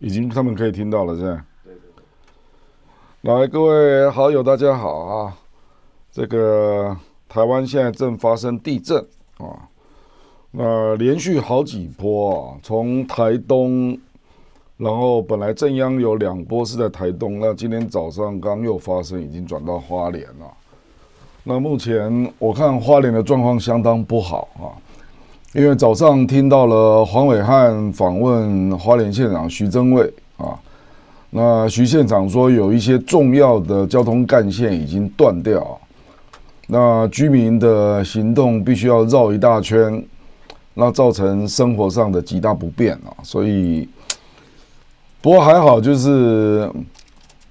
已经他们可以听到了，现在。对对对。来，各位好友，大家好啊！这个台湾现在正发生地震啊，那连续好几波啊，从台东，然后本来正央有两波是在台东，那今天早上刚又发生，已经转到花莲了。那目前我看花莲的状况相当不好啊。因为早上听到了黄伟汉访问花莲县长徐榛蔚啊，那徐县长说有一些重要的交通干线已经断掉，那居民的行动必须要绕一大圈，那造成生活上的极大不便啊，所以不过还好，就是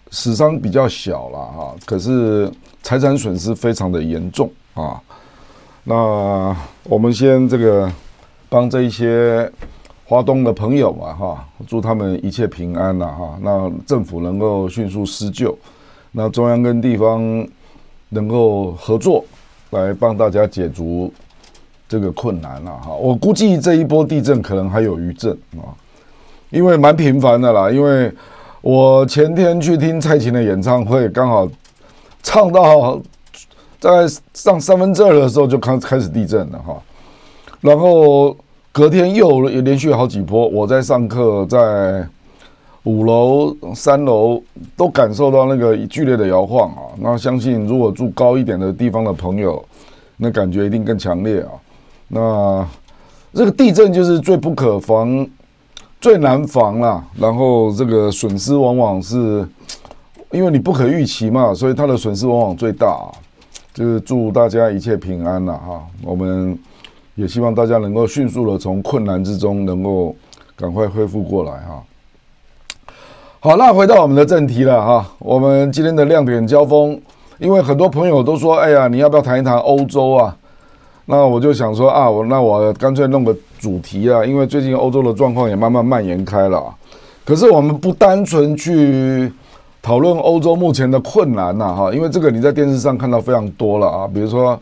死伤比较小了哈，可是财产损失非常的严重啊。那我们先这个帮这一些华东的朋友嘛哈，祝他们一切平安呐哈。那政府能够迅速施救，那中央跟地方能够合作来帮大家解除这个困难了哈。我估计这一波地震可能还有余震啊，因为蛮频繁的啦。因为我前天去听蔡琴的演唱会，刚好唱到。在上三分之二的时候就开开始地震了哈，然后隔天又也连续好几波。我在上课，在五楼、三楼都感受到那个剧烈的摇晃啊。那相信如果住高一点的地方的朋友，那感觉一定更强烈啊。那这个地震就是最不可防、最难防了。然后这个损失往往是因为你不可预期嘛，所以它的损失往往最大啊。就是祝大家一切平安了，哈！我们也希望大家能够迅速的从困难之中能够赶快恢复过来，哈。好，那回到我们的正题了，哈。我们今天的亮点交锋，因为很多朋友都说，哎呀，你要不要谈一谈欧洲啊？那我就想说啊，我那我干脆弄个主题啊，因为最近欧洲的状况也慢慢蔓延开了。可是我们不单纯去。讨论欧洲目前的困难呐，哈，因为这个你在电视上看到非常多了啊，比如说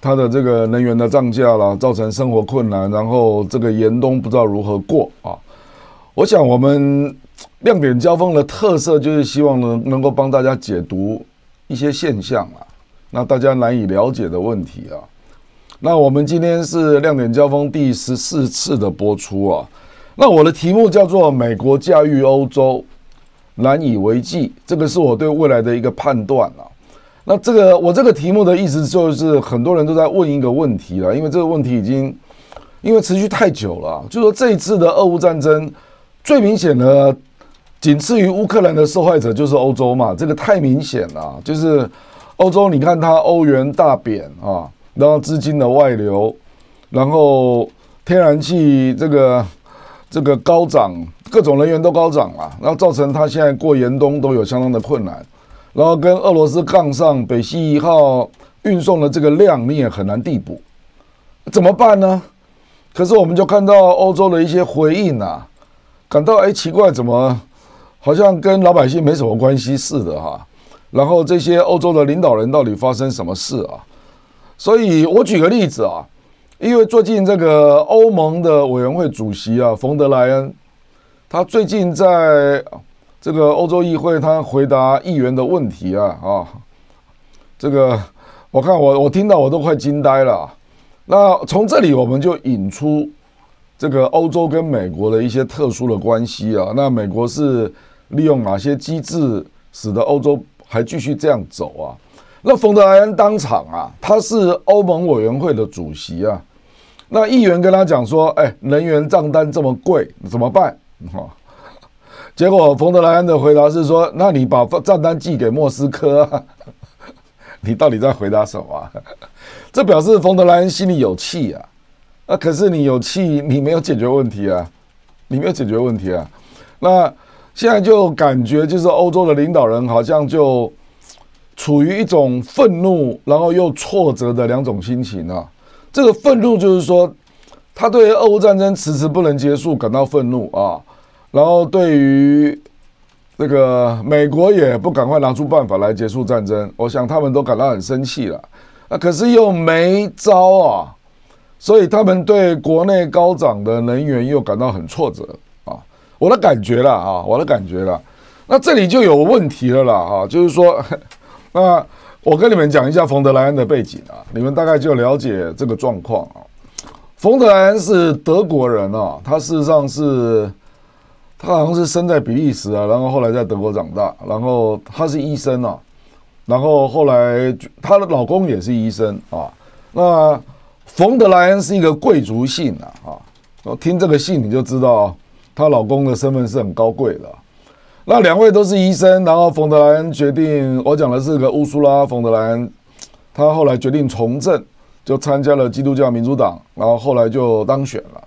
它的这个能源的涨价了，造成生活困难，然后这个严冬不知道如何过啊。我想我们亮点交锋的特色就是希望能能够帮大家解读一些现象啊，那大家难以了解的问题啊。那我们今天是亮点交锋第十四次的播出啊，那我的题目叫做“美国驾驭欧洲”。难以为继，这个是我对未来的一个判断啊。那这个我这个题目的意思就是，很多人都在问一个问题了，因为这个问题已经因为持续太久了。就说这一次的俄乌战争，最明显的仅次于乌克兰的受害者就是欧洲嘛，这个太明显了。就是欧洲，你看它欧元大贬啊，然后资金的外流，然后天然气这个这个高涨。各种人员都高涨了，然后造成他现在过严冬都有相当的困难，然后跟俄罗斯杠上，北溪一号运送的这个量你也很难递补，怎么办呢？可是我们就看到欧洲的一些回应啊，感到哎奇怪，怎么好像跟老百姓没什么关系似的哈？然后这些欧洲的领导人到底发生什么事啊？所以我举个例子啊，因为最近这个欧盟的委员会主席啊，冯德莱恩。他最近在这个欧洲议会，他回答议员的问题啊啊，这个我看我我听到我都快惊呆了。那从这里我们就引出这个欧洲跟美国的一些特殊的关系啊。那美国是利用哪些机制使得欧洲还继续这样走啊？那冯德莱恩当场啊，他是欧盟委员会的主席啊。那议员跟他讲说：“哎，能源账单这么贵，怎么办？”哈，结果冯德莱恩的回答是说：“那你把账单寄给莫斯科啊，你到底在回答什么？这表示冯德莱恩心里有气啊。那可是你有气，你没有解决问题啊，你没有解决问题啊。那现在就感觉就是欧洲的领导人好像就处于一种愤怒，然后又挫折的两种心情啊。这个愤怒就是说，他对俄乌战争迟迟不能结束感到愤怒啊。”然后对于这个美国也不赶快拿出办法来结束战争，我想他们都感到很生气了。啊，可是又没招啊，所以他们对国内高涨的能源又感到很挫折啊。我的感觉了啊，我的感觉了。那这里就有问题了啦啊，就是说，那我跟你们讲一下冯德莱恩的背景啊，你们大概就了解这个状况啊。冯德莱恩是德国人啊，他事实上是，他好像是生在比利时啊，然后后来在德国长大，然后他是医生啊，然后后来他的老公也是医生啊。那冯德莱恩是一个贵族姓啊啊，听这个姓你就知道。她老公的身份是很高贵的，那两位都是医生，然后冯德莱恩决定，我讲的是个乌苏拉·冯德莱恩，她后来决定从政，就参加了基督教民主党，然后后来就当选了。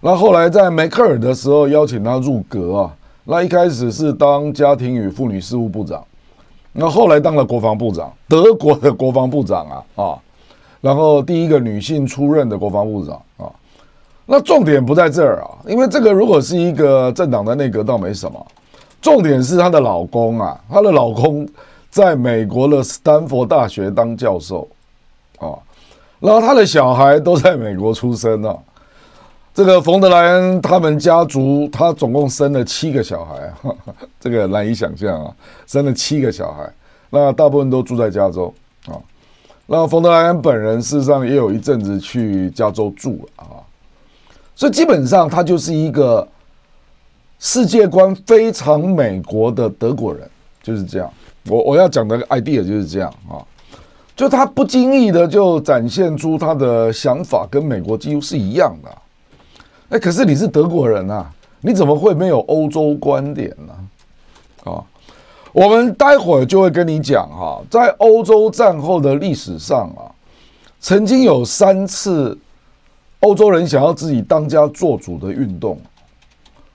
那后来在梅克尔的时候邀请她入阁啊，那一开始是当家庭与妇女事务部长，那后来当了国防部长，德国的国防部长啊啊，然后第一个女性出任的国防部长啊。那重点不在这儿啊，因为这个如果是一个政党的内阁倒没什么，重点是她的老公啊，她的老公在美国的斯坦福大学当教授啊，然后他的小孩都在美国出生啊。这个冯德莱恩他们家族，他总共生了七个小孩，这个难以想象啊，生了七个小孩，那大部分都住在加州啊。那冯德莱恩本人事实上也有一阵子去加州住了啊。所以基本上他就是一个世界观非常美国的德国人，就是这样。我我要讲的 idea 就是这样啊，就他不经意的就展现出他的想法跟美国几乎是一样的。哎，可是你是德国人啊，你怎么会没有欧洲观点呢？啊，我们待会儿就会跟你讲哈，在欧洲战后的历史上啊，曾经有三次。欧洲人想要自己当家做主的运动，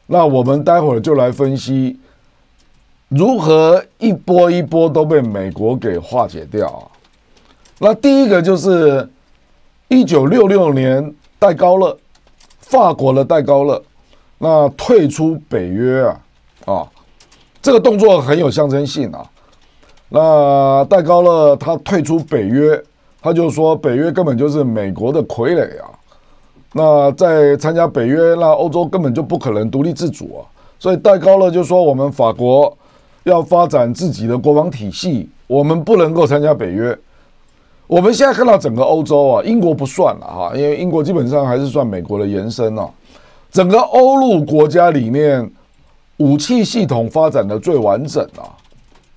那我们待会儿就来分析如何一波一波都被美国给化解掉啊。那第一个就是一九六六年戴高乐，法国的戴高乐，那退出北约啊啊，这个动作很有象征性啊。那戴高乐他退出北约，他就说北约根本就是美国的傀儡啊。那在参加北约，那欧洲根本就不可能独立自主啊！所以戴高乐就说，我们法国要发展自己的国防体系，我们不能够参加北约。我们现在看到整个欧洲啊，英国不算了哈，因为英国基本上还是算美国的延伸啊。整个欧陆国家里面，武器系统发展的最完整啊，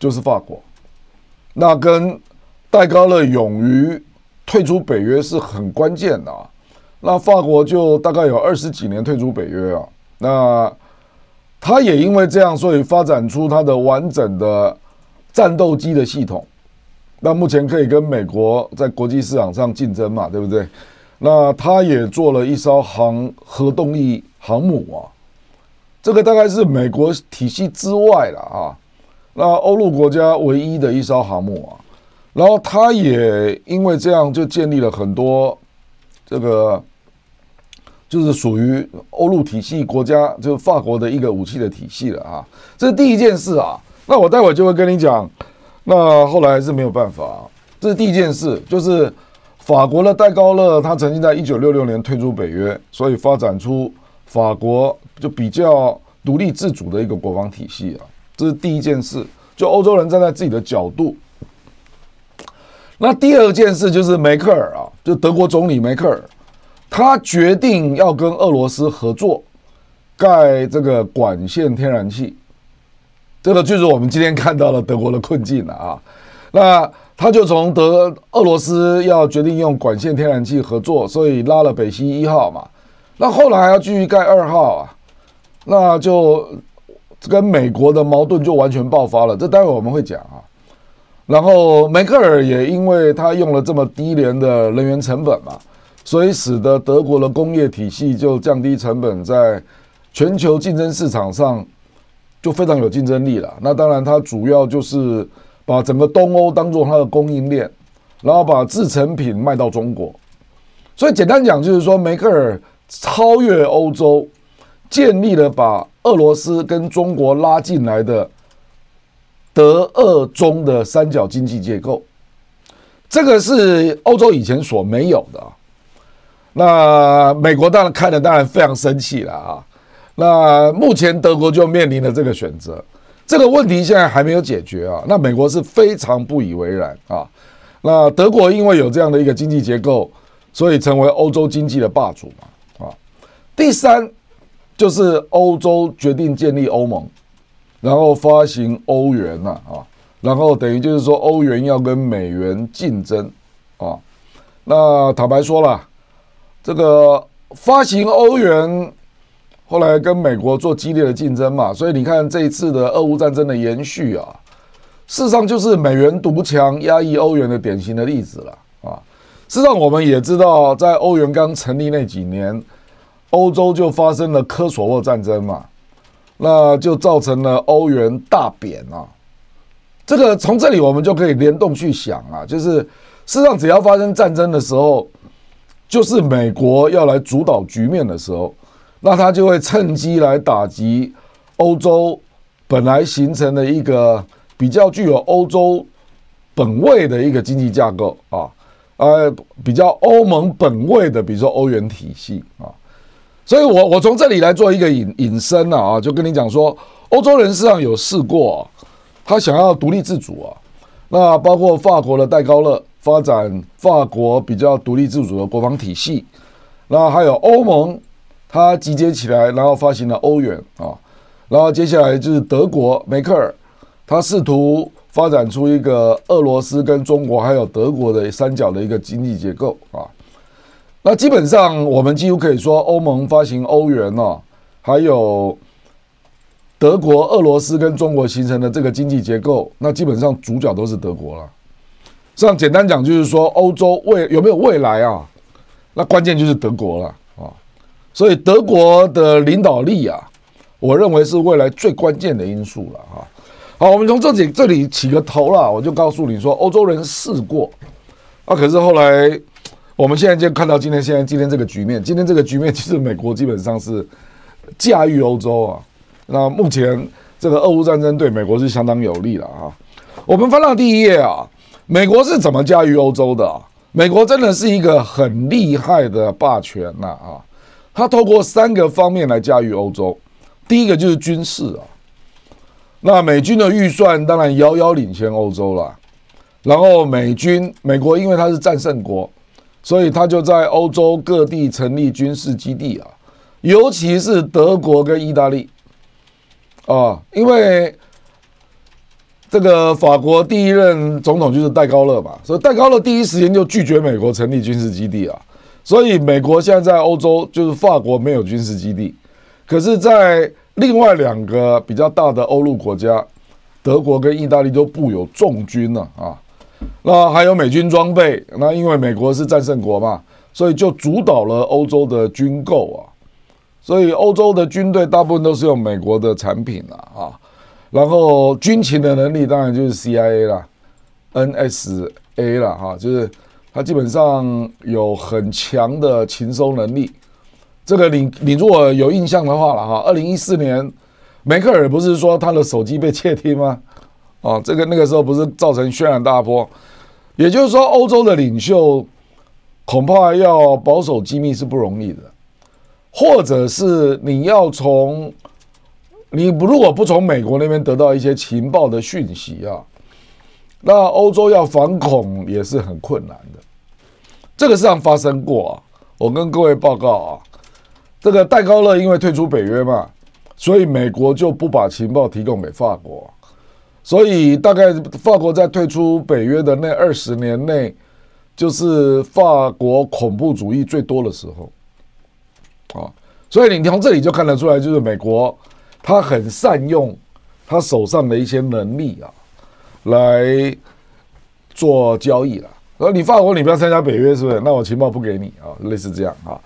就是法国。那跟戴高乐勇于退出北约是很关键的啊。那法国就大概有二十几年退出北约啊，那他也因为这样，所以发展出他的完整的战斗机的系统，那目前可以跟美国在国际市场上竞争嘛，对不对？那他也做了一艘航核动力航母啊，这个大概是美国体系之外了啊，那欧陆国家唯一的一艘航母啊，然后他也因为这样就建立了很多这个。就是属于欧陆体系国家，就是法国的一个武器的体系了啊，这是第一件事啊。那我待会就会跟你讲，那后来还是没有办法。这是第一件事，就是法国的戴高乐他曾经在一九六六年退出北约，所以发展出法国就比较独立自主的一个国防体系啊。这是第一件事，就欧洲人站在自己的角度。那第二件事就是梅克尔啊，就德国总理梅克尔。他决定要跟俄罗斯合作盖这个管线天然气，这个就是我们今天看到了德国的困境了啊。那他就从德俄罗斯要决定用管线天然气合作，所以拉了北溪一号嘛。那后来还要继续盖二号啊，那就跟美国的矛盾就完全爆发了。这待会我们会讲啊。然后梅克尔也因为他用了这么低廉的能源成本嘛。所以使得德国的工业体系就降低成本，在全球竞争市场上就非常有竞争力了。那当然，它主要就是把整个东欧当做它的供应链，然后把制成品卖到中国。所以简单讲，就是说梅克尔超越欧洲，建立了把俄罗斯跟中国拉进来的德俄中的三角经济结构。这个是欧洲以前所没有的。那美国当然看了，当然非常生气了啊！那目前德国就面临了这个选择，这个问题现在还没有解决啊。那美国是非常不以为然啊。那德国因为有这样的一个经济结构，所以成为欧洲经济的霸主嘛啊。第三就是欧洲决定建立欧盟，然后发行欧元呐啊，然后等于就是说欧元要跟美元竞争啊。那坦白说了，这个发行欧元后来跟美国做激烈的竞争嘛，所以你看这一次的俄乌战争的延续啊。事实上，就是美元独强压抑欧元的典型的例子了啊！事实上，我们也知道，在欧元刚成立那几年，欧洲就发生了科索沃战争嘛，那就造成了欧元大贬啊。这个从这里我们就可以联动去想啊，就是事实上，只要发生战争的时候，就是美国要来主导局面的时候，那他就会趁机来打击欧洲本来形成的一个。比较具有欧洲本位的一个经济架构啊，呃，比较欧盟本位的，比如说欧元体系啊，所以我我从这里来做一个引引申了啊，就跟你讲说，欧洲人实际上有试过，他想要独立自主啊，那包括法国的戴高乐发展法国比较独立自主的国防体系，那还有欧盟，他集结起来，然后发行了欧元啊，然后接下来就是德国梅克尔。他试图发展出一个俄罗斯跟中国还有德国的三角的一个经济结构啊，那基本上我们几乎可以说，欧盟发行欧元啊，还有德国、俄罗斯跟中国形成的这个经济结构，那基本上主角都是德国了。这样简单讲就是说，欧洲未有没有未来啊？那关键就是德国了，所以德国的领导力啊，我认为是未来最关键的因素了啊。好，我们从这里这里起个头了，我就告诉你说，欧洲人试过，啊，可是后来，我们现在就看到今天现在今天这个局面，今天这个局面其实美国基本上是驾驭欧洲啊。那目前这个俄乌战争对美国是相当有利了啊。我们翻到第一页啊，美国是怎么驾驭欧洲的？美国真的是一个很厉害的霸权呐啊！他透过三个方面来驾驭欧洲，第一个就是军事啊。那美军的预算当然遥遥领先欧洲了，然后美军美国因为它是战胜国，所以他就在欧洲各地成立军事基地啊，尤其是德国跟意大利。啊，因为这个法国第一任总统就是戴高乐嘛，所以戴高乐第一时间就拒绝美国成立军事基地啊，所以美国现在在欧洲就是法国没有军事基地，可是，在另外两个比较大的欧陆国家，德国跟意大利都布有重军了啊，那还有美军装备，那因为美国是战胜国嘛，所以就主导了欧洲的军购啊，所以欧洲的军队大部分都是用美国的产品了啊，然后军情的能力当然就是 CIA 啦，NSA 啦哈，就是他基本上有很强的情搜能力。这个你你如果有印象的话了哈，二零一四年，梅克尔不是说他的手机被窃听吗？啊，这个那个时候不是造成轩然大波，也就是说，欧洲的领袖恐怕要保守机密是不容易的，或者是你要从你不如果不从美国那边得到一些情报的讯息啊，那欧洲要反恐也是很困难的。这个事上发生过啊，我跟各位报告啊。这个戴高乐因为退出北约嘛，所以美国就不把情报提供给法国，所以大概法国在退出北约的那二十年内，就是法国恐怖主义最多的时候，啊，所以你从这里就看得出来，就是美国他很善用他手上的一些能力啊，来做交易了。而你法国你不要参加北约是不是？那我情报不给你啊，类似这样啊。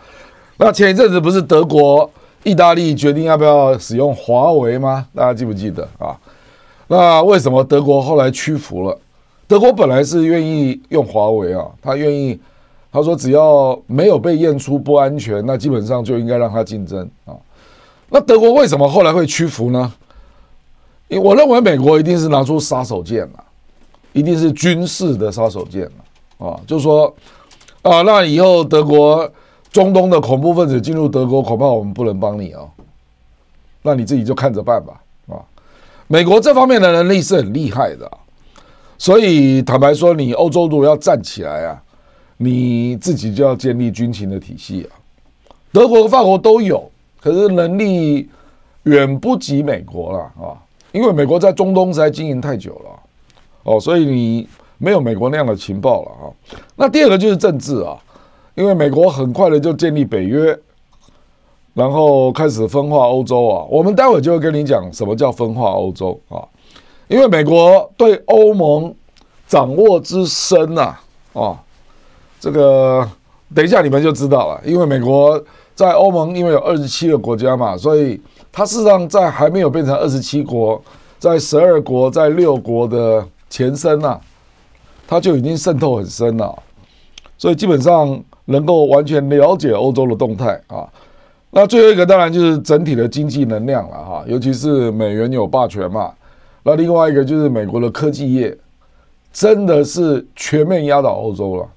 那前一阵子不是德国、意大利决定要不要使用华为吗？大家记不记得啊？那为什么德国后来屈服了？德国本来是愿意用华为啊，他愿意，他说只要没有被验出不安全，那基本上就应该让他竞争啊。那德国为什么后来会屈服呢？因我认为美国一定是拿出杀手锏了，一定是军事的杀手锏了啊，就是说啊，那以后德国。中东的恐怖分子进入德国，恐怕我们不能帮你哦。那你自己就看着办吧啊。美国这方面的能力是很厉害的，所以坦白说，你欧洲如果要站起来啊，你自己就要建立军情的体系啊。德国和法国都有，可是能力远不及美国了啊，因为美国在中东实在经营太久了哦，所以你没有美国那样的情报了啊。那第二个就是政治啊，因为美国很快的就建立北约。然后开始分化欧洲啊，我们待会就会跟你讲什么叫分化欧洲啊，因为美国对欧盟掌握之深呐，啊，这个等一下你们就知道了。因为美国在欧盟因为有二十七个国家嘛，所以它事实上在还没有变成二十七国，在十二国在六国的前身呐，它就已经渗透很深了，所以基本上能够完全了解欧洲的动态啊。那最后一个当然就是整体的经济能量了哈，尤其是美元有霸权嘛。那另外一个就是美国的科技业，真的是全面压倒欧洲了。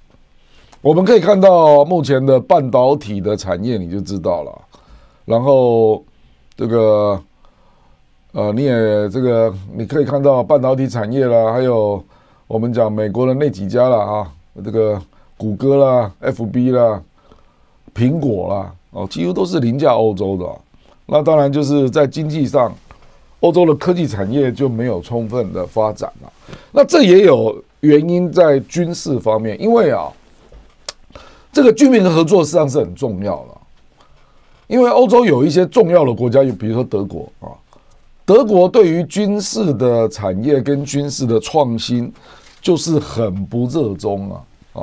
我们可以看到目前的半导体的产业，你就知道了。然后这个呃，你也这个你可以看到半导体产业啦，还有我们讲美国的那几家了啊，这个谷歌啦、FB 啦、苹果啦。哦，几乎都是凌驾欧洲的，那当然就是在经济上，欧洲的科技产业就没有充分的发展了。那这也有原因在军事方面，因为啊，这个军民的合作实际上是很重要的。因为欧洲有一些重要的国家，就比如说德国啊，德国对于军事的产业跟军事的创新就是很不热衷啊啊。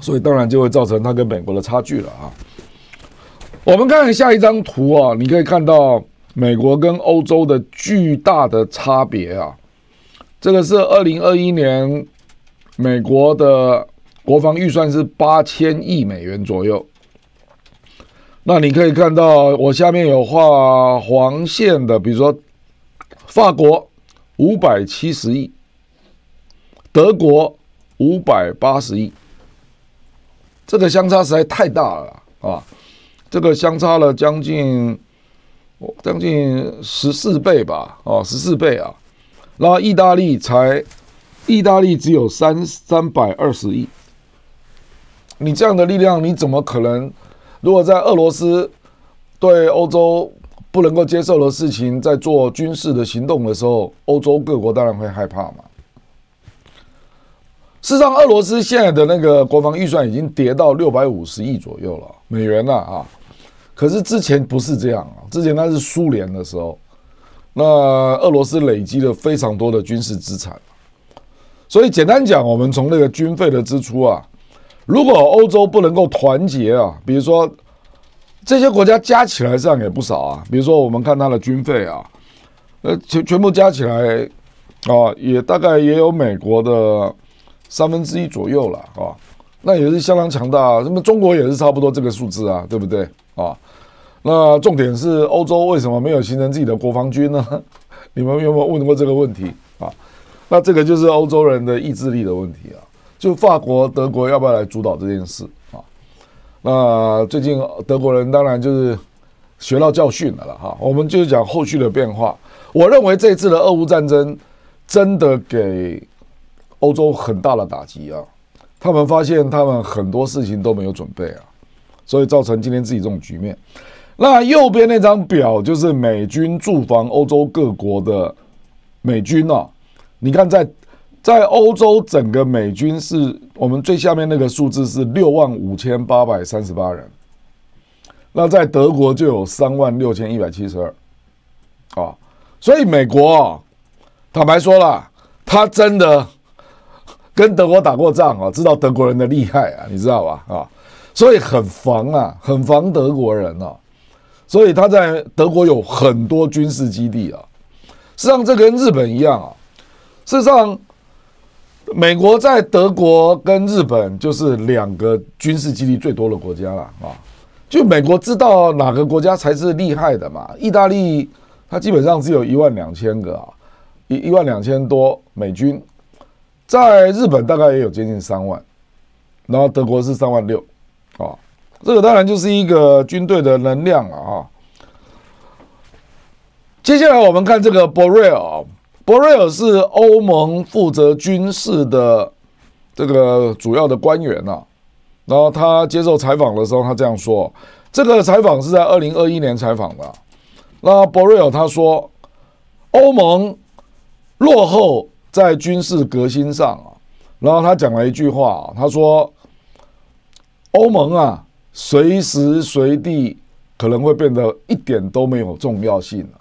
所以当然就会造成它跟美国的差距了啊。我们看下一张图啊，你可以看到美国跟欧洲的巨大的差别啊。这个是二零二一年美国的国防预算是八千亿美元左右。那你可以看到我下面有画黄线的，比如说法国五百七十亿，德国五百八十亿。这个相差实在太大了啊！这个相差了将近，将近十四倍吧，哦，十四倍啊！然后意大利才，意大利只有三三百二十亿。你这样的力量，你怎么可能？如果在俄罗斯对欧洲不能够接受的事情，在做军事的行动的时候，欧洲各国当然会害怕嘛。事实上，俄罗斯现在的那个国防预算已经跌到六百五十亿左右了美元了啊！可是之前不是这样啊，之前那是苏联的时候，那俄罗斯累积了非常多的军事资产，所以简单讲，我们从那个军费的支出啊，如果欧洲不能够团结啊，比如说这些国家加起来这样也不少啊，比如说我们看它的军费啊，呃，全全部加起来啊，也大概也有美国的。三分之一左右了啊，那也是相当强大。啊那么中国也是差不多这个数字啊，对不对啊？那重点是欧洲为什么没有形成自己的国防军呢？你们有没有问过这个问题啊？那这个就是欧洲人的意志力的问题啊。就法国、德国要不要来主导这件事啊？那最近德国人当然就是学到教训了了哈。我们就是讲后续的变化。我认为这次的俄乌战争真的给。欧洲很大的打击啊！他们发现他们很多事情都没有准备啊，所以造成今天自己这种局面。那右边那张表就是美军驻防欧洲各国的美军啊，你看在在欧洲整个美军是我们最下面那个数字是六万五千八百三十八人，那在德国就有三万六千一百七十二啊，所以美国，坦白说了，他真的。跟德国打过仗啊，知道德国人的厉害啊，你知道吧？啊，所以很防啊，很防德国人啊，所以他在德国有很多军事基地啊。实际上，这跟日本一样啊。事实上，美国在德国跟日本就是两个军事基地最多的国家了啊。就美国知道哪个国家才是厉害的嘛？意大利它基本上只有一万两千个啊，一一万两千多美军。在日本大概也有接近三万，然后德国是三万六，啊，这个当然就是一个军队的能量了啊。接下来我们看这个博瑞尔 Borrell，Borrell 是欧盟负责军事的这个主要的官员呐。然后他接受采访的时候，他这样说：这个采访是在二零二一年采访的。那 Borrell 他说，欧盟落后在军事革新上啊。然后他讲了一句话，他说：欧盟啊，随时随地可能会变得一点都没有重要性了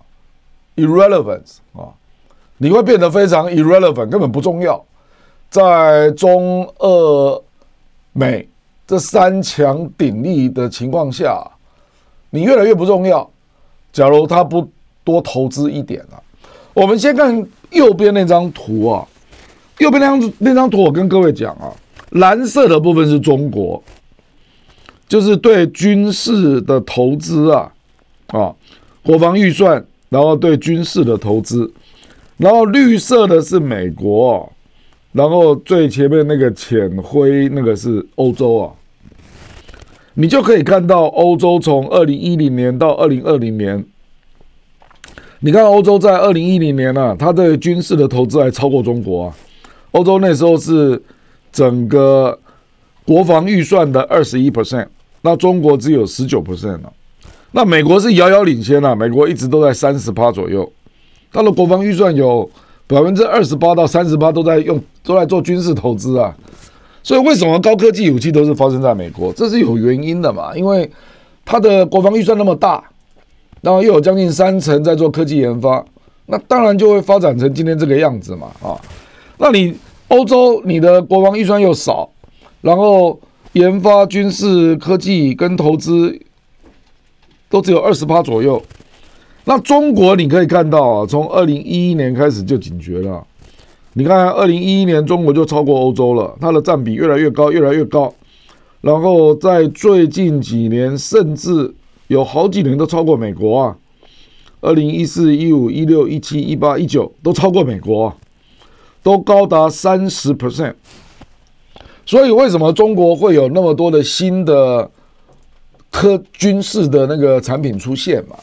，irrelevance 啊，你会变得非常 irrelevant，根本不重要。在中俄美。这三强鼎立的情况下，你越来越不重要。假如他不多投资一点啊，我们先看右边那张图啊，右边那张那张图，我跟各位讲啊，蓝色的部分是中国，就是对军事的投资啊，啊，国防预算，然后对军事的投资，然后绿色的是美国，然后最前面那个浅灰那个是欧洲啊。你就可以看到欧洲从二零一零年到二零二零年，你看欧洲在二零一零年啊，它的军事的投资还超过中国啊。欧洲那时候是整个国防预算的二十一 percent，那中国只有十九 percent 了。那美国是遥遥领先啊，美国一直都在三十趴左右，它的国防预算有百分之二十八到三十八都在用，都在做军事投资啊。所以为什么高科技武器都是发生在美国？这是有原因的嘛？因为它的国防预算那么大，然后又有将近三成在做科技研发，那当然就会发展成今天这个样子嘛！啊，那你欧洲你的国防预算又少，然后研发军事科技跟投资都只有二十趴左右，那中国你可以看到啊，从二零一一年开始就警觉了。你看，二零一一年中国就超过欧洲了，它的占比越来越高，越来越高。然后在最近几年，甚至有好几年都超过美国啊。二零一四、一五、一六、一七、一八、一九都超过美国啊，都高达三十 percent。所以为什么中国会有那么多的新的科军事的那个产品出现嘛？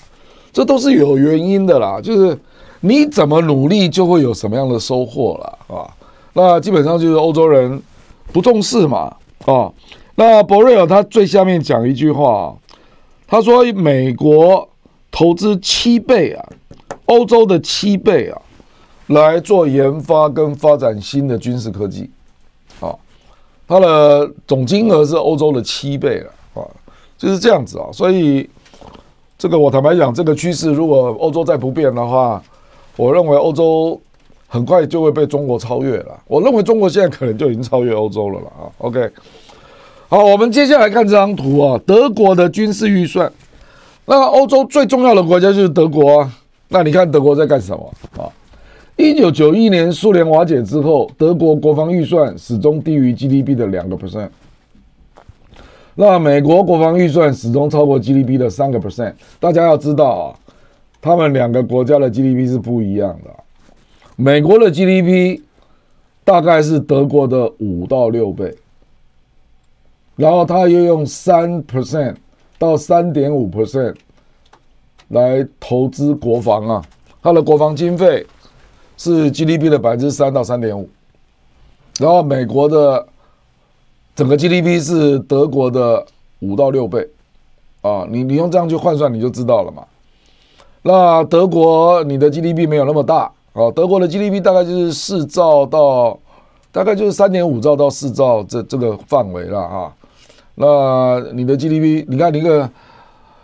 这都是有原因的啦，就是。你怎么努力就会有什么样的收获了啊？那基本上就是欧洲人不重视嘛啊。那博瑞尔他最下面讲一句话，他说美国投资七倍啊，欧洲的七倍啊，来做研发跟发展新的军事科技啊，它的总金额是欧洲的七倍了啊，就是这样子啊。所以这个我坦白讲，这个趋势如果欧洲再不变的话，我认为欧洲很快就会被中国超越了。我认为中国现在可能就已经超越欧洲了了啊。OK，好，我们接下来看这张图啊，德国的军事预算。那欧洲最重要的国家就是德国啊。那你看德国在干什么啊？一九九一年苏联瓦解之后，德国国防预算始终低于 GDP 的两个 percent。那美国国防预算始终超过 GDP 的三个 percent。大家要知道啊。他们两个国家的 GDP 是不一样的，美国的 GDP 大概是德国的五到六倍，然后他又用三 percent 到三点五 percent 来投资国防啊，他的国防经费是 GDP 的百分之三到三点五，然后美国的整个 GDP 是德国的五到六倍，啊，你你用这样去换算你就知道了嘛。那德国你的 GDP 没有那么大啊，德国的 GDP 大概就是四兆到大概就是三点五兆到四兆这这个范围了啊。那你的 GDP，你看你个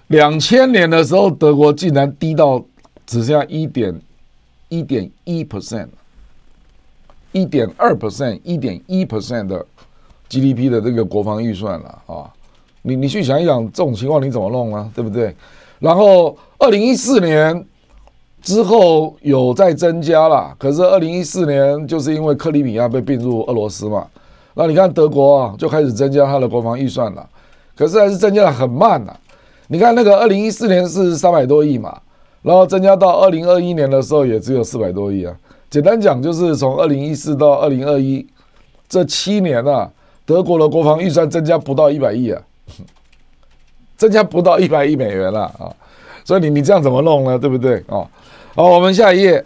两千年的时候，德国竟然低到只剩下一点一点一 percent，一点二 percent，一点一 percent 的 GDP 的这个国防预算了啊。你你去想一想，这种情况你怎么弄呢？对不对？然后，二零一四年之后有再增加了，可是二零一四年就是因为克里米亚被并入俄罗斯嘛，那你看德国啊就开始增加它的国防预算了，可是还是增加的很慢呐。你看那个二零一四年是三百多亿嘛，然后增加到二零二一年的时候也只有四百多亿啊。简单讲就是从二零一四到二零二一这七年啊，德国的国防预算增加不到一百亿啊。增加不到一百亿美元了啊！所以你你这样怎么弄呢？对不对啊？好，我们下一页。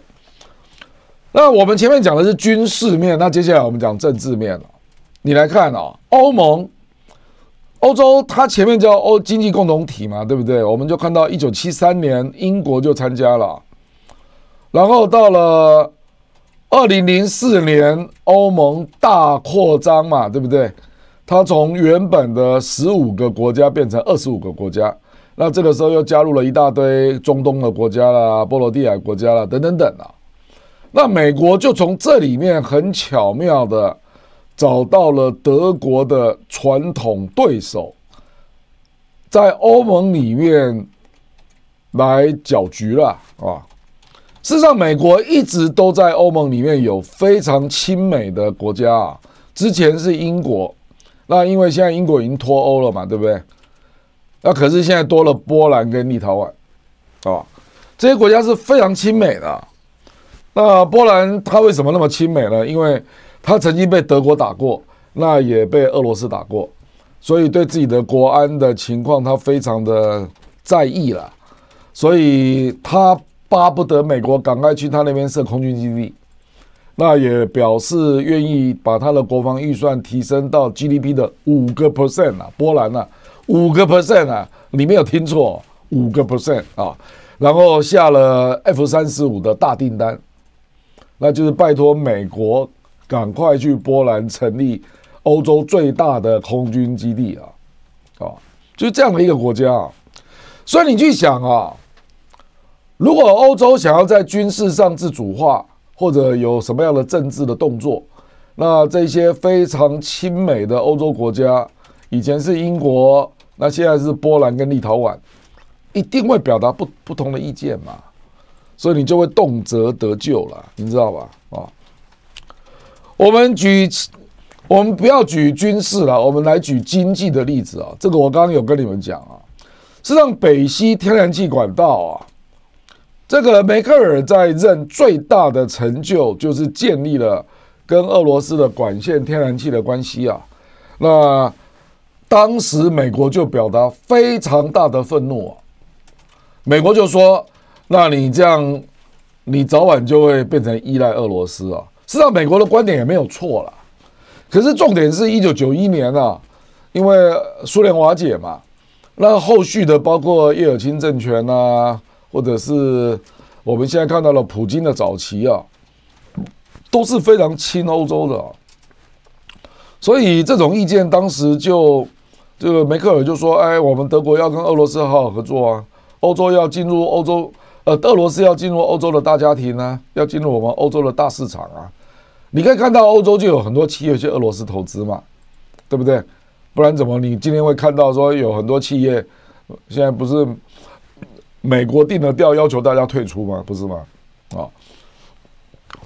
那我们前面讲的是军事面，那接下来我们讲政治面了。你来看啊，欧盟、欧洲，它前面叫欧经济共同体嘛，对不对？我们就看到一九七三年英国就参加了，然后到了二零零四年欧盟大扩张嘛，对不对？它从原本的十五个国家变成二十五个国家，那这个时候又加入了一大堆中东的国家啦、波罗的海国家啦等等等啊。那美国就从这里面很巧妙的找到了德国的传统对手，在欧盟里面来搅局了啊！事实上，美国一直都在欧盟里面有非常亲美的国家啊。之前是英国，那因为现在英国已经脱欧了嘛，对不对？那可是现在多了波兰跟立陶宛啊，这些国家是非常亲美的。那波兰他为什么那么亲美呢？因为他曾经被德国打过，那也被俄罗斯打过，所以对自己的国安的情况他非常的在意了，所以他巴不得美国赶快去他那边设空军基地，那也表示愿意把他的国防预算提升到 GDP 的五个 percent 啊，波兰啊，五个 percent 啊，你没有听错，五个 percent 啊，然后下了 F 三十五的大订单。那就是拜托美国赶快去波兰成立欧洲最大的空军基地啊，啊，就是这样的一个国家。所以你去想啊，如果欧洲想要在军事上自主化，或者有什么样的政治的动作，那这些非常亲美的欧洲国家，以前是英国，那现在是波兰跟立陶宛，一定会表达不不同的意见嘛。所以你就会动辄得咎了，你知道吧？啊，我们举，我们不要举军事了，我们来举经济的例子啊。这个我刚刚有跟你们讲啊，是让北溪天然气管道啊，这个梅克尔在任最大的成就就是建立了跟俄罗斯的管线天然气的关系啊。那当时美国就表达非常大的愤怒啊，美国就说。那你这样，你早晚就会变成依赖俄罗斯啊。实际上，美国的观点也没有错啦。可是重点是一九九一年啊，因为苏联瓦解嘛，那后续的包括叶尔钦政权啊，或者是我们现在看到了普京的早期啊，都是非常亲欧洲的。所以这种意见当时就这个梅克尔就说：“哎，我们德国要跟俄罗斯好好合作啊，欧洲要进入欧洲。”呃，俄罗斯要进入欧洲的大家庭呢、啊，要进入我们欧洲的大市场啊！你可以看到欧洲就有很多企业去俄罗斯投资嘛，对不对？不然怎么你今天会看到说有很多企业现在不是美国定了调，要求大家退出吗？不是吗？啊，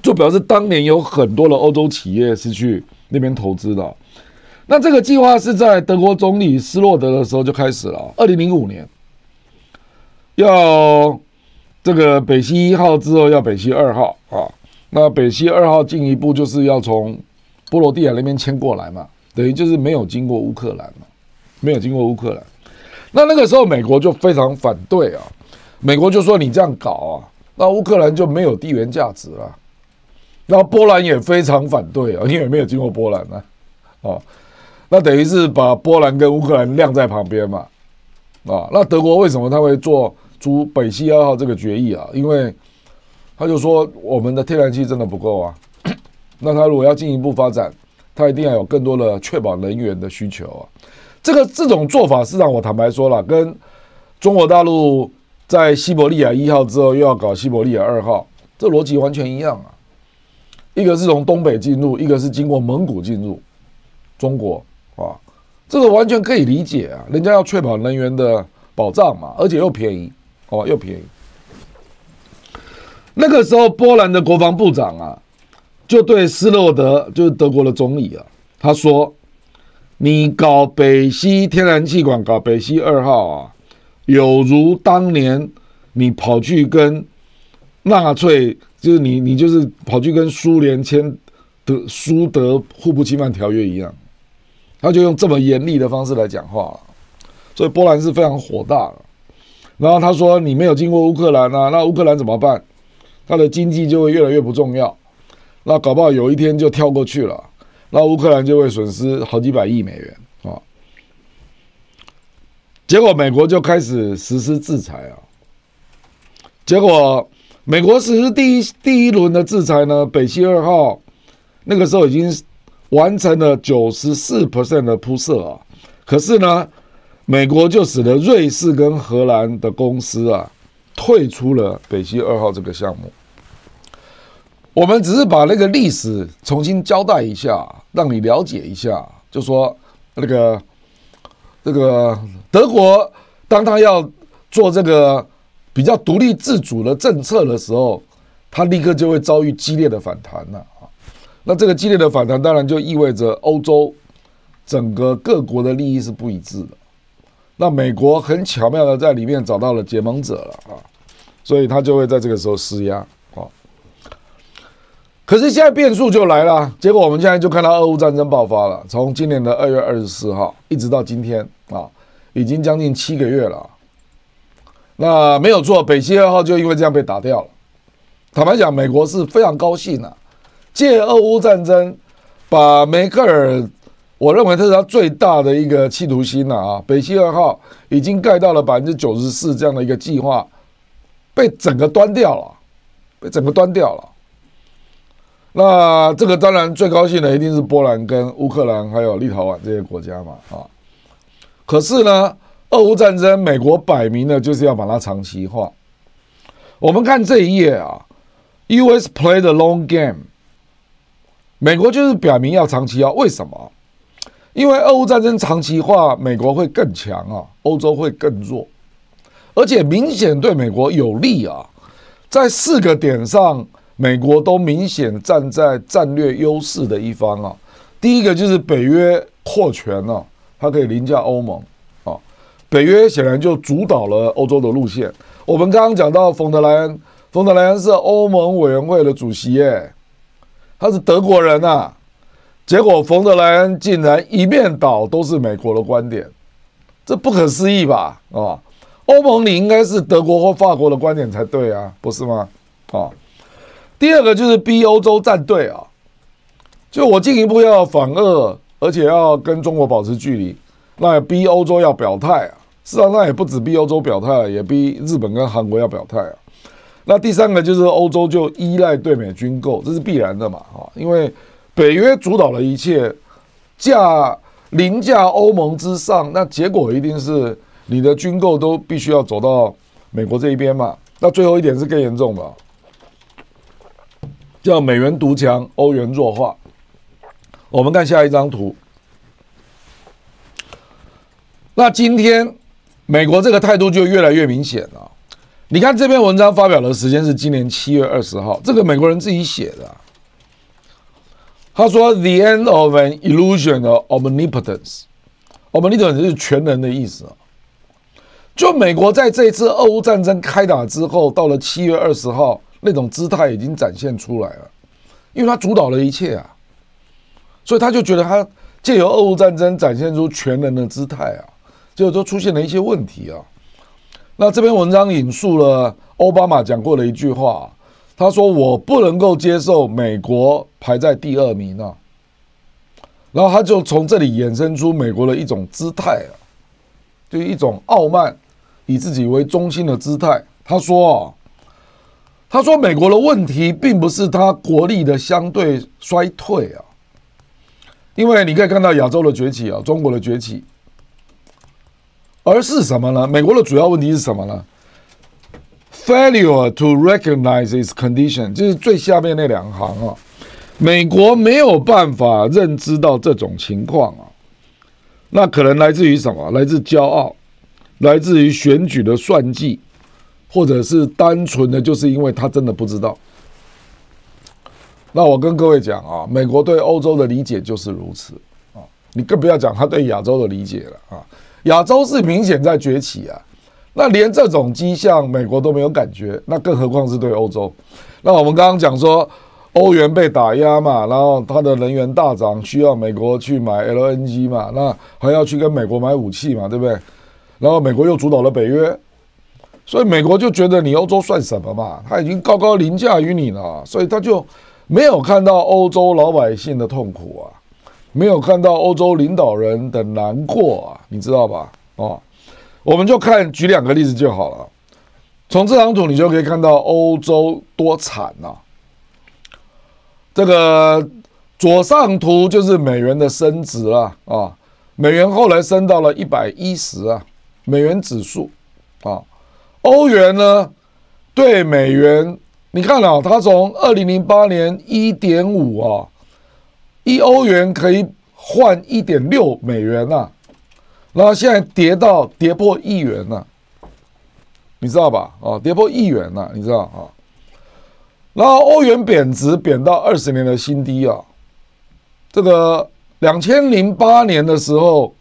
就表示当年有很多的欧洲企业是去那边投资的。那这个计划是在德国总理施洛德的时候就开始了，二零零五年要。这个北溪一号之后要北溪二号啊，那北溪二号进一步就是要从波罗的海那边迁过来嘛，等于就是没有经过乌克兰嘛，没有经过乌克兰。那那个时候美国就非常反对啊，美国就说你这样搞啊，那乌克兰就没有地缘价值了。然后波兰也非常反对啊，因为没有经过波兰呢啊，哦，那等于是把波兰跟乌克兰晾在旁边嘛，啊，那德国为什么他会做？出北溪二号这个决议啊，因为他就说我们的天然气真的不够啊，那他如果要进一步发展，他一定要有更多的确保能源的需求啊。这个这种做法是让我坦白说了，跟中国大陆在西伯利亚一号之后又要搞西伯利亚二号，这逻辑完全一样啊。一个是从东北进入，一个是经过蒙古进入中国啊，这个完全可以理解啊，人家要确保能源的保障嘛，而且又便宜。哦，又便宜。那个时候，波兰的国防部长啊，就对施洛德，就是德国的总理啊，他说：“你搞北溪天然气管，搞北溪二号啊，有如当年你跑去跟纳粹，就是你，你就是跑去跟苏联签德苏德互不侵犯条约一样。”他就用这么严厉的方式来讲话。所以波兰是非常火大的。然后他说：“你没有经过乌克兰啊，那乌克兰怎么办？他的经济就会越来越不重要。那搞不好有一天就跳过去了，那乌克兰就会损失好几百亿美元。结果美国就开始实施制裁啊。结果美国实施第一第一轮的制裁呢，北溪二号那个时候已经完成了九十四 percent 的铺设啊，可是呢。”美国就使得瑞士跟荷兰的公司啊退出了北溪二号这个项目。我们只是把那个历史重新交代一下，让你了解一下。就说那个这个德国，当他要做这个比较独立自主的政策的时候，他立刻就会遭遇激烈的反弹了啊。那这个激烈的反弹，当然就意味着欧洲整个各国的利益是不一致的。那美国很巧妙的在里面找到了结盟者了啊，所以他就会在这个时候施压。可是现在变数就来了，结果我们现在就看到俄乌战争爆发了，从今年的二月二十四号一直到今天啊，已经将近七个月了。那没有错，北溪二号就因为这样被打掉了。坦白讲，美国是非常高兴的，借俄乌战争把梅克尔。我认为这是他最大的一个企图心了啊！北溪二号已经盖到了百分之九十四这样的一个计划，被整个端掉了，被整个端掉了。那这个当然最高兴的一定是波兰跟乌克兰还有立陶宛这些国家嘛啊！可是呢，俄乌战争，美国摆明了就是要把它长期化。我们看这一页啊，US play the long game，美国就是表明要长期化，为什么？因为俄乌战争长期化，美国会更强啊，欧洲会更弱，而且明显对美国有利啊。在四个点上，美国都明显站在战略优势的一方啊。第一个就是北约扩权了，它可以凌驾欧盟啊。北约显然就主导了欧洲的路线。我们刚刚讲到冯德莱恩，冯德莱恩是欧盟委员会的主席耶，他是德国人呐。结果，冯德莱恩竟然一面倒都是美国的观点，这不可思议吧？啊，欧盟你应该是德国或法国的观点才对啊，不是吗？啊，第二个就是逼欧洲站队啊，就我进一步要反俄，而且要跟中国保持距离，那逼欧洲要表态啊。事实上，也不止逼欧洲表态，也逼日本跟韩国要表态啊。那第三个就是欧洲就依赖对美军购，这是必然的嘛？啊，因为。北约主导了一切，驾凌驾欧盟之上，那结果一定是你的军购都必须要走到美国这一边嘛。那最后一点是更严重的，叫美元独强，欧元弱化。我们看下一张图。那今天美国这个态度就越来越明显了。你看这篇文章发表的时间是今年七月二十号，这个美国人自己写的。他说：“The end of an illusion of omnipotence，omnipotence 是全能的意思。就美国在这一次俄乌战争开打之后，到了七月二十号，那种姿态已经展现出来了，因为他主导了一切啊，所以他就觉得他借由俄乌战争展现出全能的姿态啊，结果就出现了一些问题啊。那这篇文章引述了奥巴马讲过的一句话。”他说：“我不能够接受美国排在第二名啊。”然后他就从这里衍生出美国的一种姿态啊，就一种傲慢、以自己为中心的姿态。他说：“啊，他说美国的问题并不是他国力的相对衰退啊，因为你可以看到亚洲的崛起啊，中国的崛起，而是什么呢？美国的主要问题是什么呢？” Failure to recognize its condition，就是最下面那两行啊。美国没有办法认知到这种情况啊，那可能来自于什么？来自骄傲，来自于选举的算计，或者是单纯的就是因为他真的不知道。那我跟各位讲啊，美国对欧洲的理解就是如此啊，你更不要讲他对亚洲的理解了啊。亚洲是明显在崛起啊。那连这种迹象，美国都没有感觉，那更何况是对欧洲？那我们刚刚讲说，欧元被打压嘛，然后它的能源大涨，需要美国去买 LNG 嘛，那还要去跟美国买武器嘛，对不对？然后美国又主导了北约，所以美国就觉得你欧洲算什么嘛？他已经高高凌驾于你了，所以他就没有看到欧洲老百姓的痛苦啊，没有看到欧洲领导人的难过啊，你知道吧？哦，我们就看举两个例子就好了。从这张图你就可以看到欧洲多惨呐！这个左上图就是美元的升值啊啊，美元后来升到了一百一十啊，美元指数啊，欧元呢对美元，你看啊，它从二零零八年一点五啊，一欧元可以换一点六美元呐，然后现在跌到跌破一元了。你知道吧？啊，跌破一元了，你知道啊？然后欧元贬值贬到二十年的新低啊！这个两千零八年的时候，